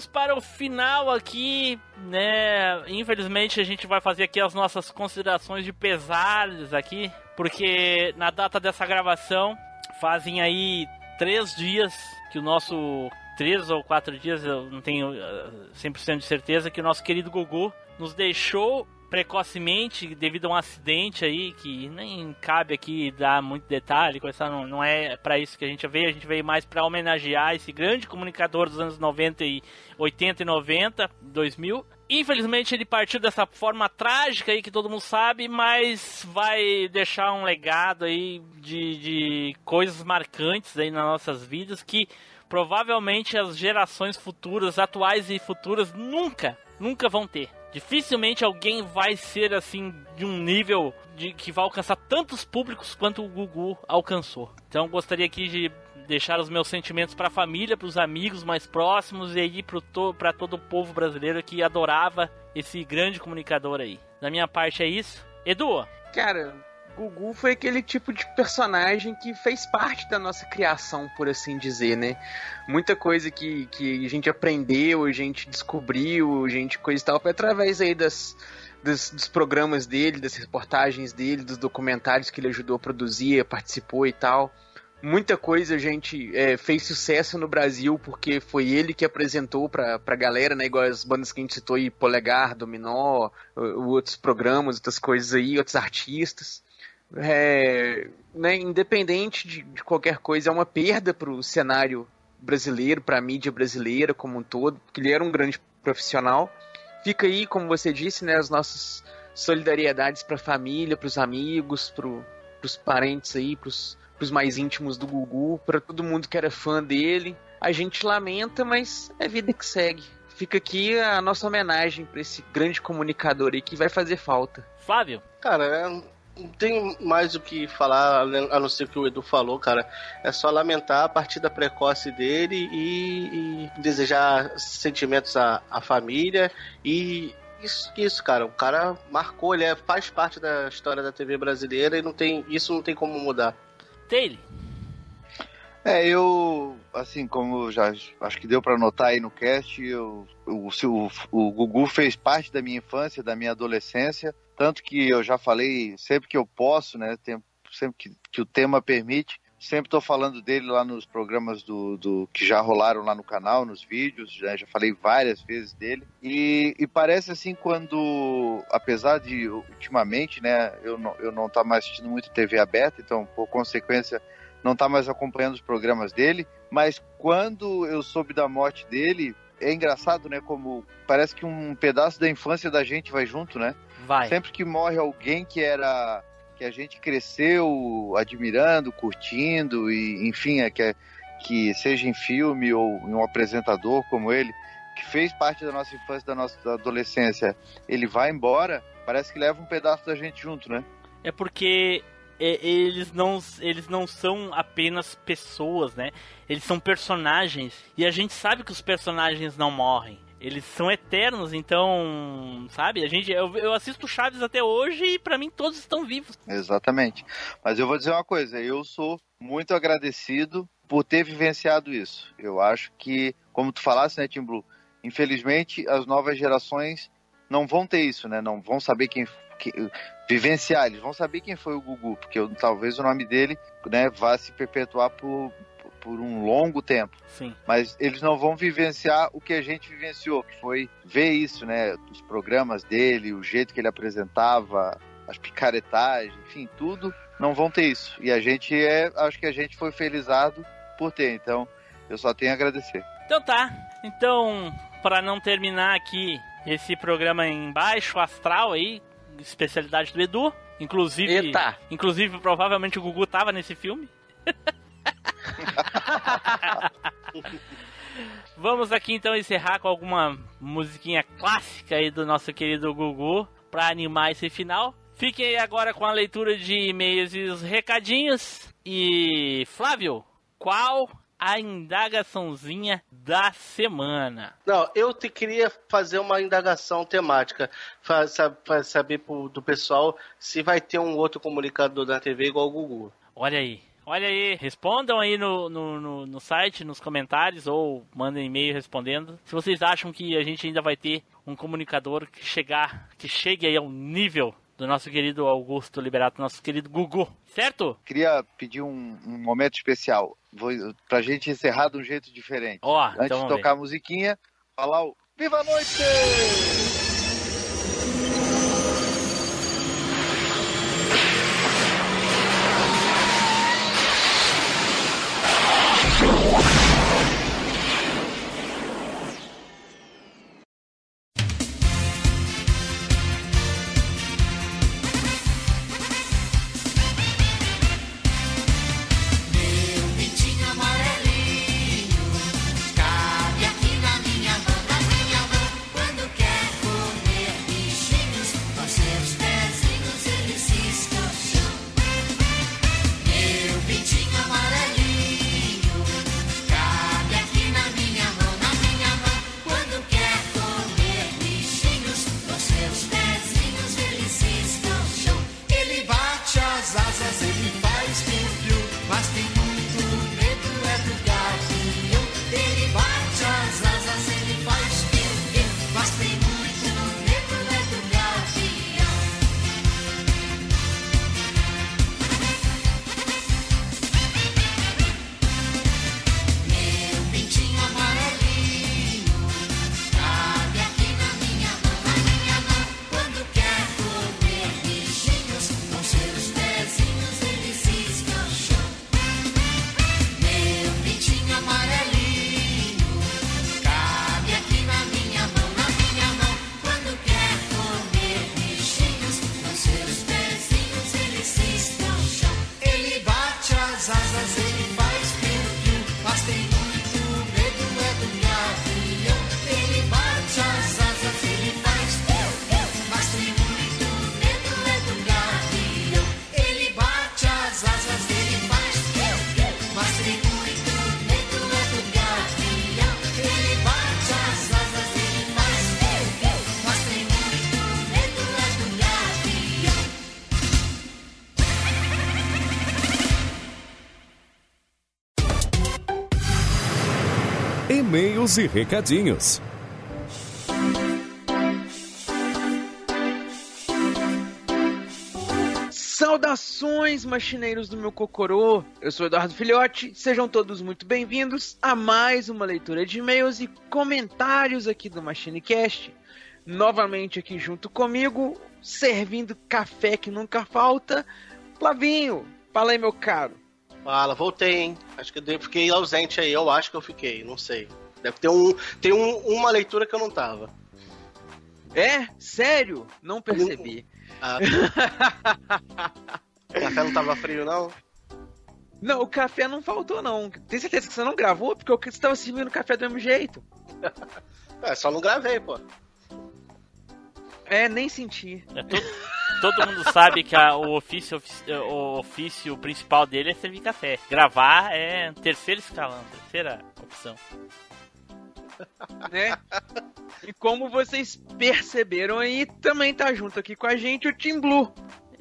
Vamos para o final aqui, né? Infelizmente a gente vai fazer aqui as nossas considerações de pesares aqui, porque na data dessa gravação fazem aí três dias que o nosso três ou quatro dias, eu não tenho eh, 100% de certeza que o nosso querido Gugu nos deixou precocemente devido a um acidente aí que nem cabe aqui dar muito detalhe, coisa não, não é para isso que a gente veio, a gente veio mais para homenagear esse grande comunicador dos anos 90 e 80 e 90, 2000. Infelizmente ele partiu dessa forma trágica aí que todo mundo sabe, mas vai deixar um legado aí de, de coisas marcantes aí nas nossas vidas que provavelmente as gerações futuras, atuais e futuras, nunca, nunca vão ter. Dificilmente alguém vai ser assim de um nível de que vai alcançar tantos públicos quanto o Gugu alcançou. Então gostaria aqui de deixar os meus sentimentos para a família, para os amigos mais próximos e aí para to todo o povo brasileiro que adorava esse grande comunicador aí. Da minha parte é isso. Edu, Cara, Gugu foi aquele tipo de personagem que fez parte da nossa criação, por assim dizer, né? Muita coisa que, que a gente aprendeu, a gente descobriu, a gente coisa e tal, foi através aí das, dos, dos programas dele, das reportagens dele, dos documentários que ele ajudou a produzir, participou e tal. Muita coisa a gente é, fez sucesso no Brasil porque foi ele que apresentou pra, pra galera, né? Igual as bandas que a gente citou aí, Polegar, Dominó, outros programas, outras coisas aí, outros artistas. É, né, independente de, de qualquer coisa, é uma perda pro cenário brasileiro, pra mídia brasileira como um todo, porque ele era um grande profissional. Fica aí, como você disse, né, as nossas solidariedades pra família, pros amigos, pro, pros parentes aí, pros, pros mais íntimos do Gugu, pra todo mundo que era fã dele. A gente lamenta, mas é vida que segue. Fica aqui a nossa homenagem pra esse grande comunicador aí que vai fazer falta. Flávio. Cara, é, não tem mais o que falar, a não ser o que o Edu falou, cara. É só lamentar a partida precoce dele e, e desejar sentimentos à, à família. E isso, isso, cara. O cara marcou, ele é- faz parte da história da TV brasileira e não tem, isso não tem como mudar. Taylor. É, eu, assim, como já acho que deu pra notar aí no cast, eu, o, o, o Gugu fez parte da minha infância, da minha adolescência, tanto que eu já falei sempre que eu posso, né, sempre que, que o tema permite, sempre estou falando dele lá nos programas do, do que já rolaram lá no canal, nos vídeos, já, já falei várias vezes dele, e, e parece assim quando, apesar de ultimamente, né, eu não, eu não tá mais assistindo muito TV aberta, então por consequência não tá mais acompanhando os programas dele, mas quando eu soube da morte dele, é engraçado, né? Como parece que um pedaço da infância da gente vai junto, né? Vai. Sempre que morre alguém que era que a gente cresceu admirando, curtindo e enfim, é que é- que seja em filme ou em um apresentador como ele, que fez parte da nossa infância, da nossa adolescência, ele vai embora, parece que leva um pedaço da gente junto, né? É porque é, eles não, eles não são apenas pessoas, né? Eles são personagens. E a gente sabe que os personagens não morrem. Eles são eternos, então, sabe? A gente, eu, eu assisto Chaves até hoje e pra mim todos estão vivos. Exatamente. Mas eu vou dizer uma coisa, eu sou muito agradecido por ter vivenciado isso. Eu acho que, como tu falasse, né, Tim Blue, infelizmente as novas gerações não vão ter isso, né? Não vão saber quem que- vivenciar, eles vão saber quem foi o Gugu, porque eu- talvez o nome dele, né, vá se perpetuar por, por um longo tempo. Sim. Mas eles não vão vivenciar o que a gente vivenciou, que foi ver isso, né? Os programas dele, o jeito que ele apresentava, as picaretagens, enfim, tudo, não vão ter isso. E a gente é, acho que a gente foi felizado por ter. Então, eu só tenho a agradecer. Então tá. Então, pra não terminar aqui esse programa em baixo astral aí, especialidade do Edu, inclusive, Eita. inclusive provavelmente o Gugu tava nesse filme. Vamos aqui então encerrar com alguma musiquinha clássica aí do nosso querido Gugu pra animar esse final. Fiquem aí agora com a leitura de e-mails e os recadinhos. E Flávio, qual a indagaçãozinha da semana? Não, eu te queria fazer uma indagação temática, para saber pro- do pessoal se vai ter um outro comunicador da TV igual o Gugu. Olha aí. Olha aí, respondam aí no, no, no, no site, nos comentários, ou mandem e-mail respondendo. Se vocês acham que a gente ainda vai ter um comunicador que chegar, que chegue aí ao nível do nosso querido Augusto Liberato, nosso querido Gugu, certo? Queria pedir um, um momento especial, vou, pra gente encerrar de um jeito diferente. Ó, Antes então de tocar a musiquinha, falar o Viva a Noite! E recadinhos. Saudações, machineiros do meu cocorô! Eu sou Eduardo Filhote, sejam todos muito bem-vindos a mais uma leitura de e-mails e comentários aqui do MachineCast. Novamente aqui junto comigo, servindo café que nunca falta, Flavinho. Fala aí, meu caro. Fala, voltei, hein? Acho que eu fiquei ausente aí, eu acho que eu fiquei, não sei. Deve ter um, tem um, uma leitura que eu não tava. É? Sério? Não percebi. Ah, o café não tava frio, não? Não, o café não faltou, não. Tem certeza que você não gravou? Porque você estava servindo café do mesmo jeito. É, só não gravei, pô. É, nem senti. É, todo, todo mundo sabe que a- o, ofício, ofici- o ofício principal dele é servir café. Gravar é terceiro escalão, terceira opção. Né? E como vocês perceberam aí, também tá junto aqui com a gente o Team Blue.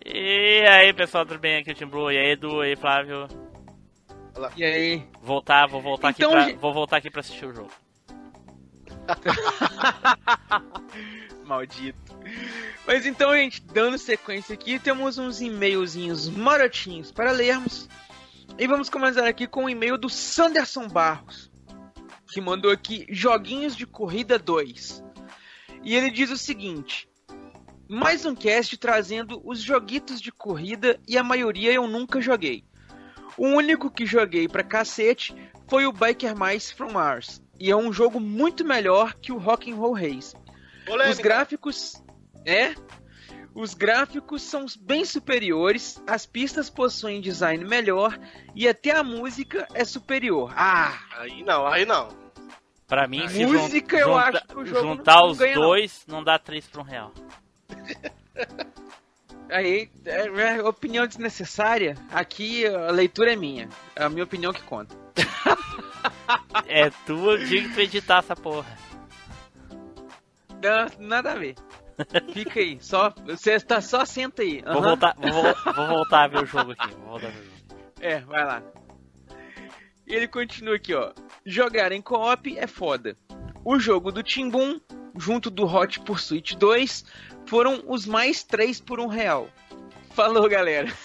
E aí, pessoal, tudo bem? Aqui é o Tim Blue. E aí, Edu, e aí, Flávio. E aí? Voltar, vou voltar Então, aqui pra, gente- vou voltar aqui pra assistir o jogo. Maldito. Mas então, gente, dando sequência aqui, temos uns e-mailzinhos marotinhos para lermos. E vamos começar aqui com o e-mail do Sanderson Barros, que mandou aqui Joguinhos de Corrida 2. E ele diz o seguinte: Mais um cast trazendo os joguitos de corrida e a maioria eu nunca joguei. O único que joguei pra cacete foi o Biker Mice from Mars. E é um jogo muito melhor que o Rock'n'Roll Race. Polêmica. Os gráficos. É. Os gráficos são bem superiores, as pistas possuem design melhor e até a música é superior. Ah! Aí não, aí não. Pra mim, se Música, jun- eu junta- acho que o jogo juntar não os ganha, não. dois não. dá três pra um real. Aí, é, é opinião desnecessária. Aqui a leitura é minha. É a minha opinião que conta. É tua, eu digo que tu editar essa porra. Não, nada a ver. Fica aí, só. Você tá só senta aí. Vou, Aham. voltar, vou, vou voltar a ver o jogo aqui. Vou voltar a ver o jogo. É, vai lá. E ele continua aqui, ó. Jogar em co-op é foda. O jogo do Timbum, junto do Hot Pursuit 2, foram os mais três por um real. Falou, galera.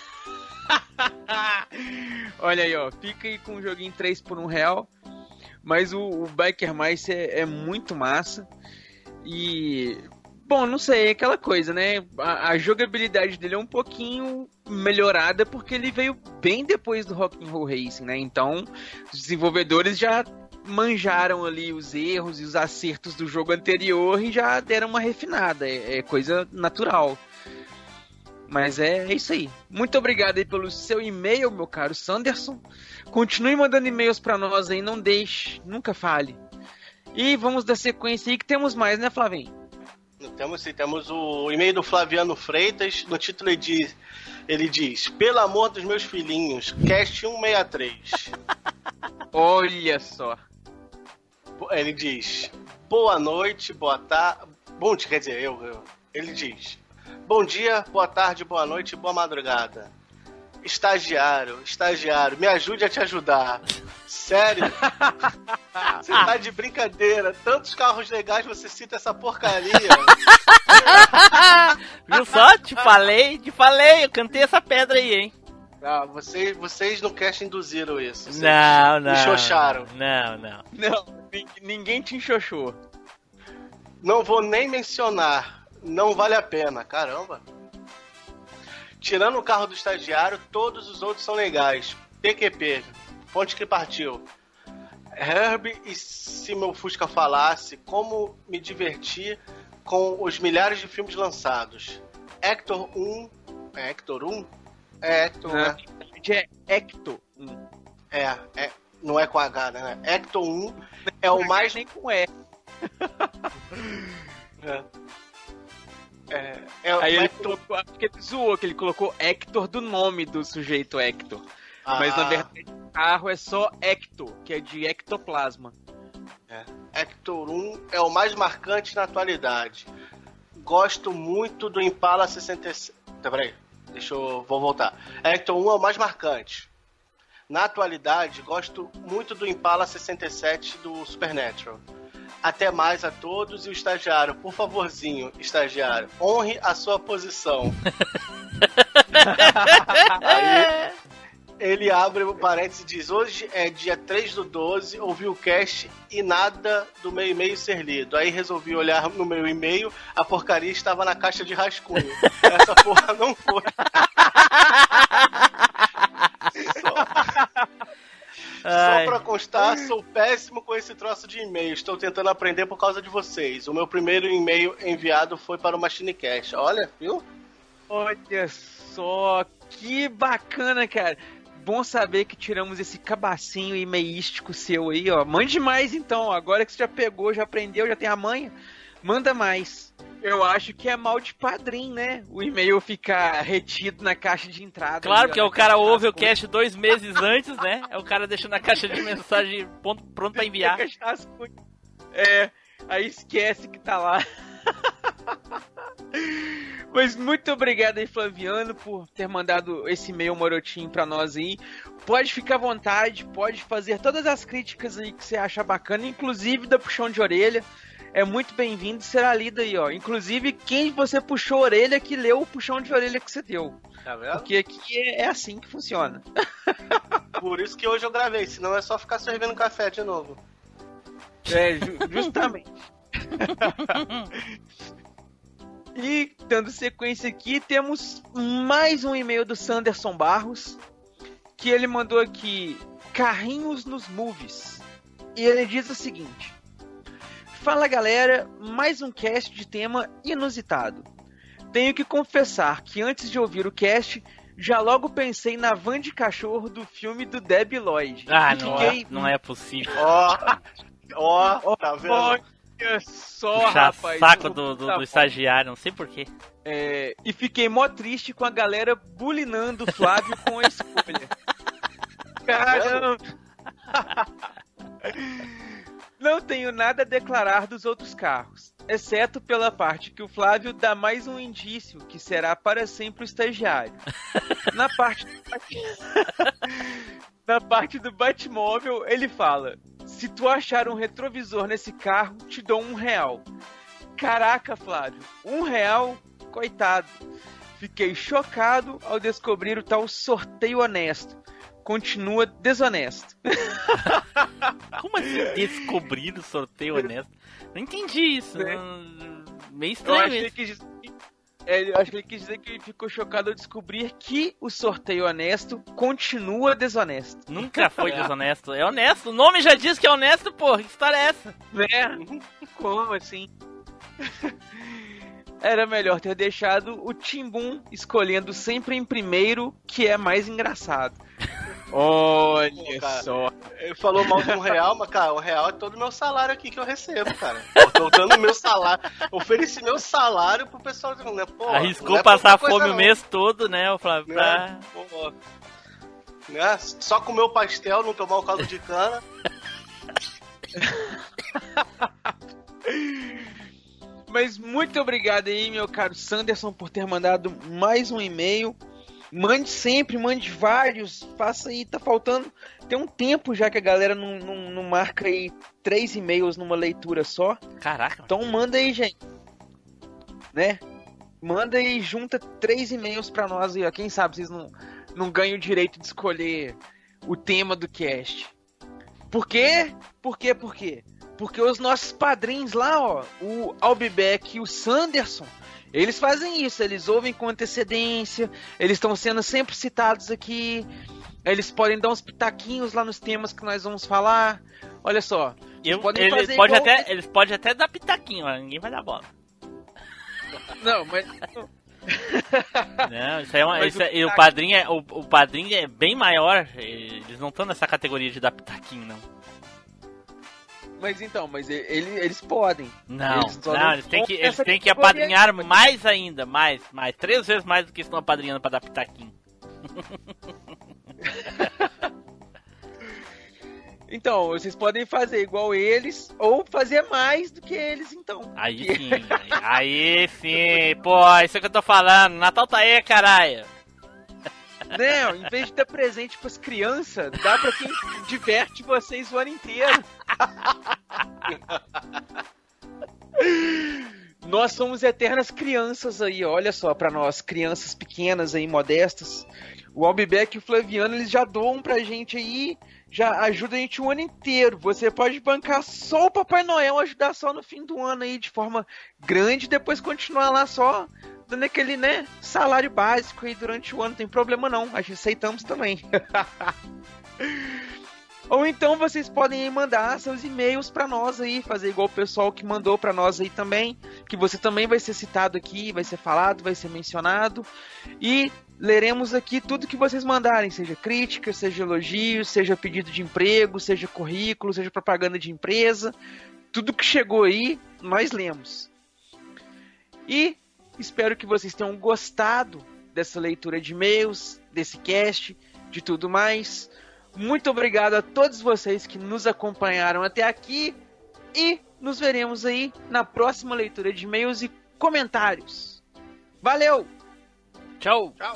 Olha aí, ó. Fica aí com o joguinho 3 por um real. Mas o, o Biker Mice é, é muito massa. E. Bom, não sei, é aquela coisa, né? A, a jogabilidade dele é um pouquinho melhorada porque ele veio bem depois do Rock'n'Roll Racing, né? Então, os desenvolvedores já manjaram ali os erros e os acertos do jogo anterior e já deram uma refinada. É, é coisa natural. Mas é, é isso aí. Muito obrigado aí pelo seu e-mail, meu caro Sanderson. Continue mandando e-mails pra nós aí, não deixe, nunca fale. E vamos dar sequência aí que temos mais, né, Flavinho? Temos, sim, temos o e-mail do Flaviano Freitas. No título ele diz, ele diz: Pelo amor dos meus filhinhos, cast 163. Olha só. Ele diz: Boa noite, boa tarde. Bom dia, quer dizer, eu, eu. Ele diz: Bom dia, boa tarde, boa noite, boa madrugada. Estagiário, estagiário, me ajude a te ajudar. Sério? Você tá de brincadeira. Tantos carros legais você cita essa porcaria. Viu só? Te falei, te falei. Eu cantei essa pedra aí, hein? Ah, vocês, vocês no cast induziram isso. Vocês Não, não. Me xoxaram. Não, não. Não, nin- ninguém te enxoxou. Não vou nem mencionar. Não vale a pena. Caramba. Tirando o carro do estagiário, todos os outros são legais. PQP. Ponte que partiu. Herb e se meu Fusca falasse, como me divertir com os milhares de filmes lançados. Hector 1. É Hector 1? É Hector, né? É Hector. É, é, não é com H, né? Hector 1 é o mais. Nem com E. É. É, é, Aí o ele Hector- colocou, acho que ele zoou, que ele colocou Hector do nome do sujeito Hector. Ah. Mas na verdade o carro é só Hector, que é de ectoplasma. É. Hector 1 é o mais marcante na atualidade. Gosto muito do Impala 66. Tá, peraí. Deixa eu. Vou voltar. Hector 1 é o mais marcante. Na atualidade, gosto muito do Impala 67 do Supernatural. Até mais a todos e o estagiário, por favorzinho, estagiário, honre a sua posição. Aí, ele abre o parênteses e diz: Hoje é dia 3 do 12, ouvi o cast e nada do meu e-mail ser lido. Aí resolvi olhar no meu e-mail, a porcaria estava na caixa de rascunho. Essa porra não foi. Só Ai. pra constar, sou péssimo com esse troço de e-mail. Estou tentando aprender por causa de vocês. O meu primeiro e-mail enviado foi para o MachineCast. Olha, viu? Olha só, que bacana, cara. Bom saber que tiramos esse cabacinho e-mailístico seu aí, ó. Mande mais então, agora que você já pegou, já aprendeu, já tem a manha, manda mais. Eu acho que é mal de padrinho, né? O e-mail ficar retido na caixa de entrada. Claro, ali, ó, porque o cara de ouve o cast dois meses antes, né? É o cara deixando na caixa de mensagem pronto, pra enviar. É, aí esquece que tá lá. Mas muito obrigado aí, Flaviano, por ter mandado esse e-mail marotinho pra nós aí. Pode ficar à vontade, pode fazer todas as críticas aí que você acha bacana, inclusive da puxão de orelha. É muito bem-vindo, será lido aí, ó. Inclusive, quem você puxou a orelha que leu o puxão de orelha que você deu. Tá vendo? Porque aqui é, é assim que funciona. Por isso que hoje eu gravei, senão é só ficar servindo café de novo. É, ju- justamente. dando sequência aqui, temos mais um e-mail do Sanderson Barros, que ele mandou aqui carrinhos nos movies. E ele diz o seguinte: Fala galera, mais um cast de tema inusitado. Tenho que confessar que antes de ouvir o cast, já logo pensei na van de cachorro do filme do Debbie Lloyd. Ah, não fiquei é, não é possível. Ó, ó, tá vendo? Olha só, Puxar rapaz. saco do, do, do estagiário, não sei porquê. É, e fiquei mó triste com a galera bulinando o Flávio com a escolha. Caramba! Não tenho nada a declarar dos outros carros, exceto pela parte que o Flávio dá mais um indício que será para sempre o estagiário. Na parte do Na parte do Batmóvel, ele fala: Se tu achar um retrovisor nesse carro, te dou um real. Caraca, Flávio, um real? Coitado. Fiquei chocado ao descobrir o tal sorteio honesto. Continua desonesto. Como assim descobrir o sorteio honesto? Não entendi isso. É. não- Meio Eu estranho que ele isso. que, é, eu acho que ele quis dizer que ele ficou chocado ao descobrir que o sorteio honesto continua desonesto. Nunca foi desonesto. É honesto. O nome já diz que é honesto, porra. Que história é essa? Né? Como assim? Era melhor ter deixado o Timbum escolhendo sempre em primeiro, que é mais engraçado. Olha cara. só. Ele falou mal de um real, mas, cara, um real é todo o meu salário aqui que eu recebo, cara. Eu tô dando meu salário. Ofereci meu salário pro pessoal né? Pô, Arriscou é passar fome o não. mês todo, né, o Flávio? Pra... Né? Pô, né? Só comer o pastel, não tomar o caldo de cana. Mas muito obrigado aí, meu caro Sanderson, por ter mandado mais um e-mail. Mande sempre, mande vários. Faça aí, tá faltando. Tem um tempo já que a galera não, não, não marca aí três e-mails numa leitura só. Caraca. Então manda aí, gente. Né? Manda aí, junta três e-mails pra nós aí, ó. Quem sabe vocês não, não ganham o direito de escolher o tema do cast. Por quê? Por quê? Por quê? Porque os nossos padrinhos lá, ó, o Albeck e o Sanderson, eles fazem isso, eles ouvem com antecedência, eles estão sendo sempre citados aqui, eles podem dar uns pitaquinhos lá nos temas que nós vamos falar. Olha só, Eu, podem eles, fazer pode igual- até, eles podem até dar pitaquinho, ninguém vai dar bola. não, mas Não, isso aí é uma, isso o é- e o pitaquinho- padrinho é, o, o padrinho é bem maior, eles não estão nessa categoria de dar pitaquinho, não. Mas então, mas ele- eles podem. Não, Eles não, não eles têm que, eles têm que apadrinhar mais ainda, mais, mais, três vezes mais do que estão apadrinhando pra dar pitaquinho. Então, vocês podem fazer igual eles ou fazer mais do que eles, então. Aí sim, aí, sim, pô, isso é que eu tô falando, Natal tá aí, caralho. Né, ó, em vez de dar presente pras crianças, dá pra quem diverte vocês o ano inteiro. Nós somos eternas crianças aí, olha só pra nós, crianças pequenas aí, modestas. O Albibeck e o Flaviano, eles já doam pra gente aí, já ajuda a gente o ano inteiro. Você pode bancar só o Papai Noel, ajudar só no fim do ano aí, de forma grande, e depois continuar lá só dando aquele, né, salário básico aí durante o ano, não tem problema não, a gente aceitamos também. Ou então vocês podem mandar seus e-mails pra nós aí, fazer igual o pessoal que mandou pra nós aí também, que você também vai ser citado aqui, vai ser falado, vai ser mencionado. E leremos aqui tudo que vocês mandarem, seja crítica, seja elogio, seja pedido de emprego, seja currículo, seja propaganda de empresa. Tudo que chegou aí, nós lemos. E espero que vocês tenham gostado dessa leitura de e-mails, desse cast, de tudo mais. Muito obrigado a todos vocês que nos acompanharam até aqui e nos veremos aí na próxima leitura de e-mails e comentários. Valeu! Tchau! Tchau!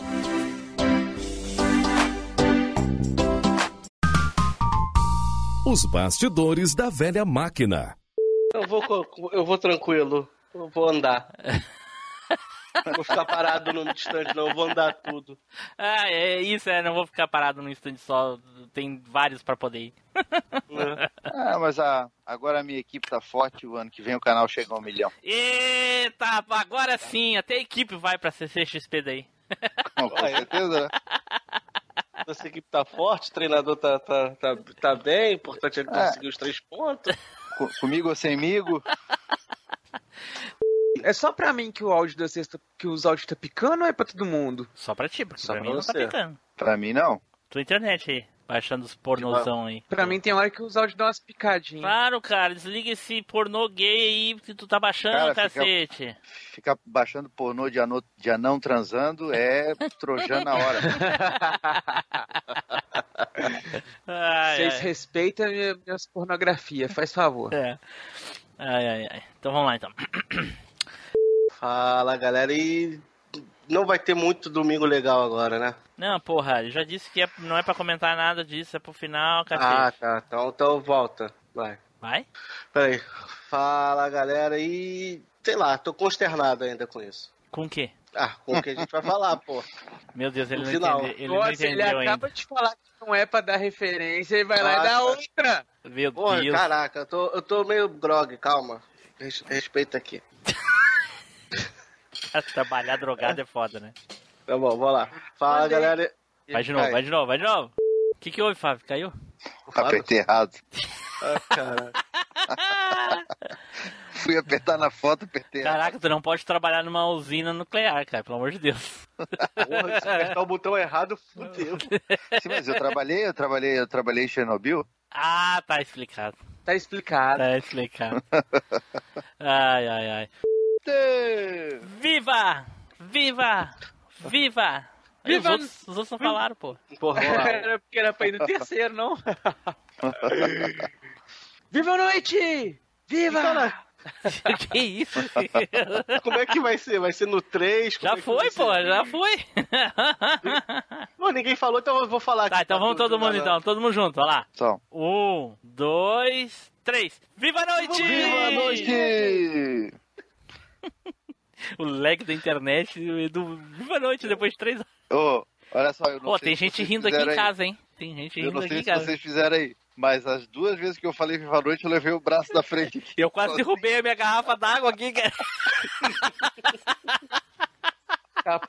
Os bastidores da velha máquina. Eu vou, eu vou tranquilo. Eu vou andar. Vou ficar parado num instante, não. Eu vou andar tudo. Ah, é isso, é, não vou ficar parado num instante só, tem vários pra poder ir. né? Ah, mas a, agora a minha equipe tá forte, o ano que vem o canal chega a um milhão. Eita, agora sim, até a equipe vai pra CCXP daí. Com certeza, né? Nossa equipe tá forte, o treinador tá, tá, tá, tá bem, o importante é ele É. conseguir os três pontos. Co- comigo ou semigo? É só pra mim que o áudio da sexta, que os áudios tá picando ou é pra todo mundo? Só pra ti, porque Só pra pra mim não tá você. picando. Pra mim não. Tua internet aí, baixando os pornozão aí. Pra mim tem hora que os áudios dão umas picadinhas. Claro, cara, desliga esse pornô gay aí que tu tá baixando, Cara, fica- cacete. Ficar baixando pornô de, ano, de anão transando é trojando na hora. Ai, Vocês ai. respeitam minhas pornografia, faz favor. É. Ai, ai, ai. Então vamos lá então. Fala, galera. E não vai ter muito domingo legal agora, né? Não, porra, eu já disse que é- não é pra comentar nada disso, é pro final, Ah, cacete. tá. Então, então volta. Vai. Vai? Peraí. Fala, galera. E sei lá, tô consternado ainda com isso. Com o quê? Ah, com o que a gente vai falar, pô. Meu Deus, ele No não final. entendeu, ele não Nossa, ele entendeu acaba ainda. de falar que não é pra dar referência e vai lá Ah, e dá tá. outra. Meu Porra, Deus. caraca, eu tô, eu tô meio grog, calma. Res- Respeita aqui. Trabalhar drogado é foda, né? Tá bom, vamos lá. Fala, galera. Vai de novo, Vai. vai de novo, vai de novo. O que que houve, Fábio? Caiu? Apertei errado. Ah, cara. Fui apertar na foto, apertei errado. Caraca, tu não pode trabalhar numa usina nuclear, cara, pelo amor de Deus. Porra, se apertar o botão errado, fudeu. Sim, mas eu trabalhei, eu trabalhei, eu trabalhei em Chernobyl. Ah, tá explicado. Tá explicado. Tá explicado. Ai, ai, ai. Viva! Viva! Viva! Aí Os Viva! outros, os outros não falaram, pô. Porra. Era porque era pra ir no terceiro, não? Viva a noite! Viva! que isso? Como é que vai ser? Vai ser no 3? Já foi, pô, já foi. Pô, ninguém falou, então eu vou falar aqui. Tá, então vamos todo mundo então, todo mundo junto, olha lá. Só. Um, dois, três. Viva a noite! Viva a noite! O lag da internet e do Viva a noite depois de três horas. Ô, olha só, eu não Pô, sei tem se gente rindo aqui em aí. casa, hein? Tem gente Eu rindo não aqui sei em se casa. vocês fizeram aí, mas as duas vezes que eu falei Viva a Noite, eu levei o braço da frente. Eu quase derrubei a minha garrafa d'água aqui, cara.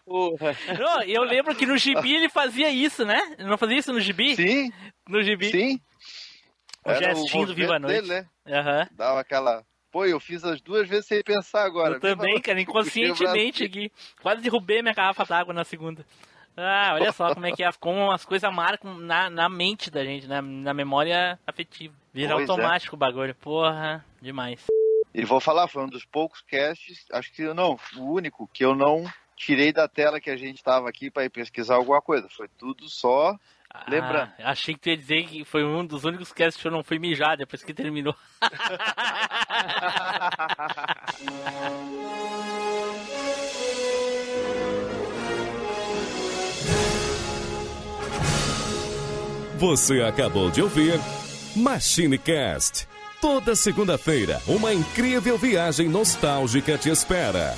Porra. Não, eu lembro que no gibi ele fazia isso, né? Ele não fazia isso no gibi? Sim, No gibi. sim. O Era gestinho do movimento Viva a Noite. Dele, né? Aham. Dava aquela... Pô, eu fiz as duas vezes sem pensar agora. Eu também, cara, inconscientemente aqui. Quase derrubei minha garrafa d'água na segunda. Ah, olha só como é que é, como as coisas marcam na, na mente da gente, né? na memória afetiva. Vira Pois é. automático o bagulho. Porra, demais. E vou falar, foi um dos poucos casts, acho que não, o único que eu não tirei da tela que a gente tava aqui para ir pesquisar alguma coisa. Foi tudo só Lembrando. Ah, achei que tu ia dizer que foi um dos únicos casts que eu não fui mijar depois que terminou. Você acabou de ouvir MachineCast. Toda segunda-feira, uma incrível viagem nostálgica te espera.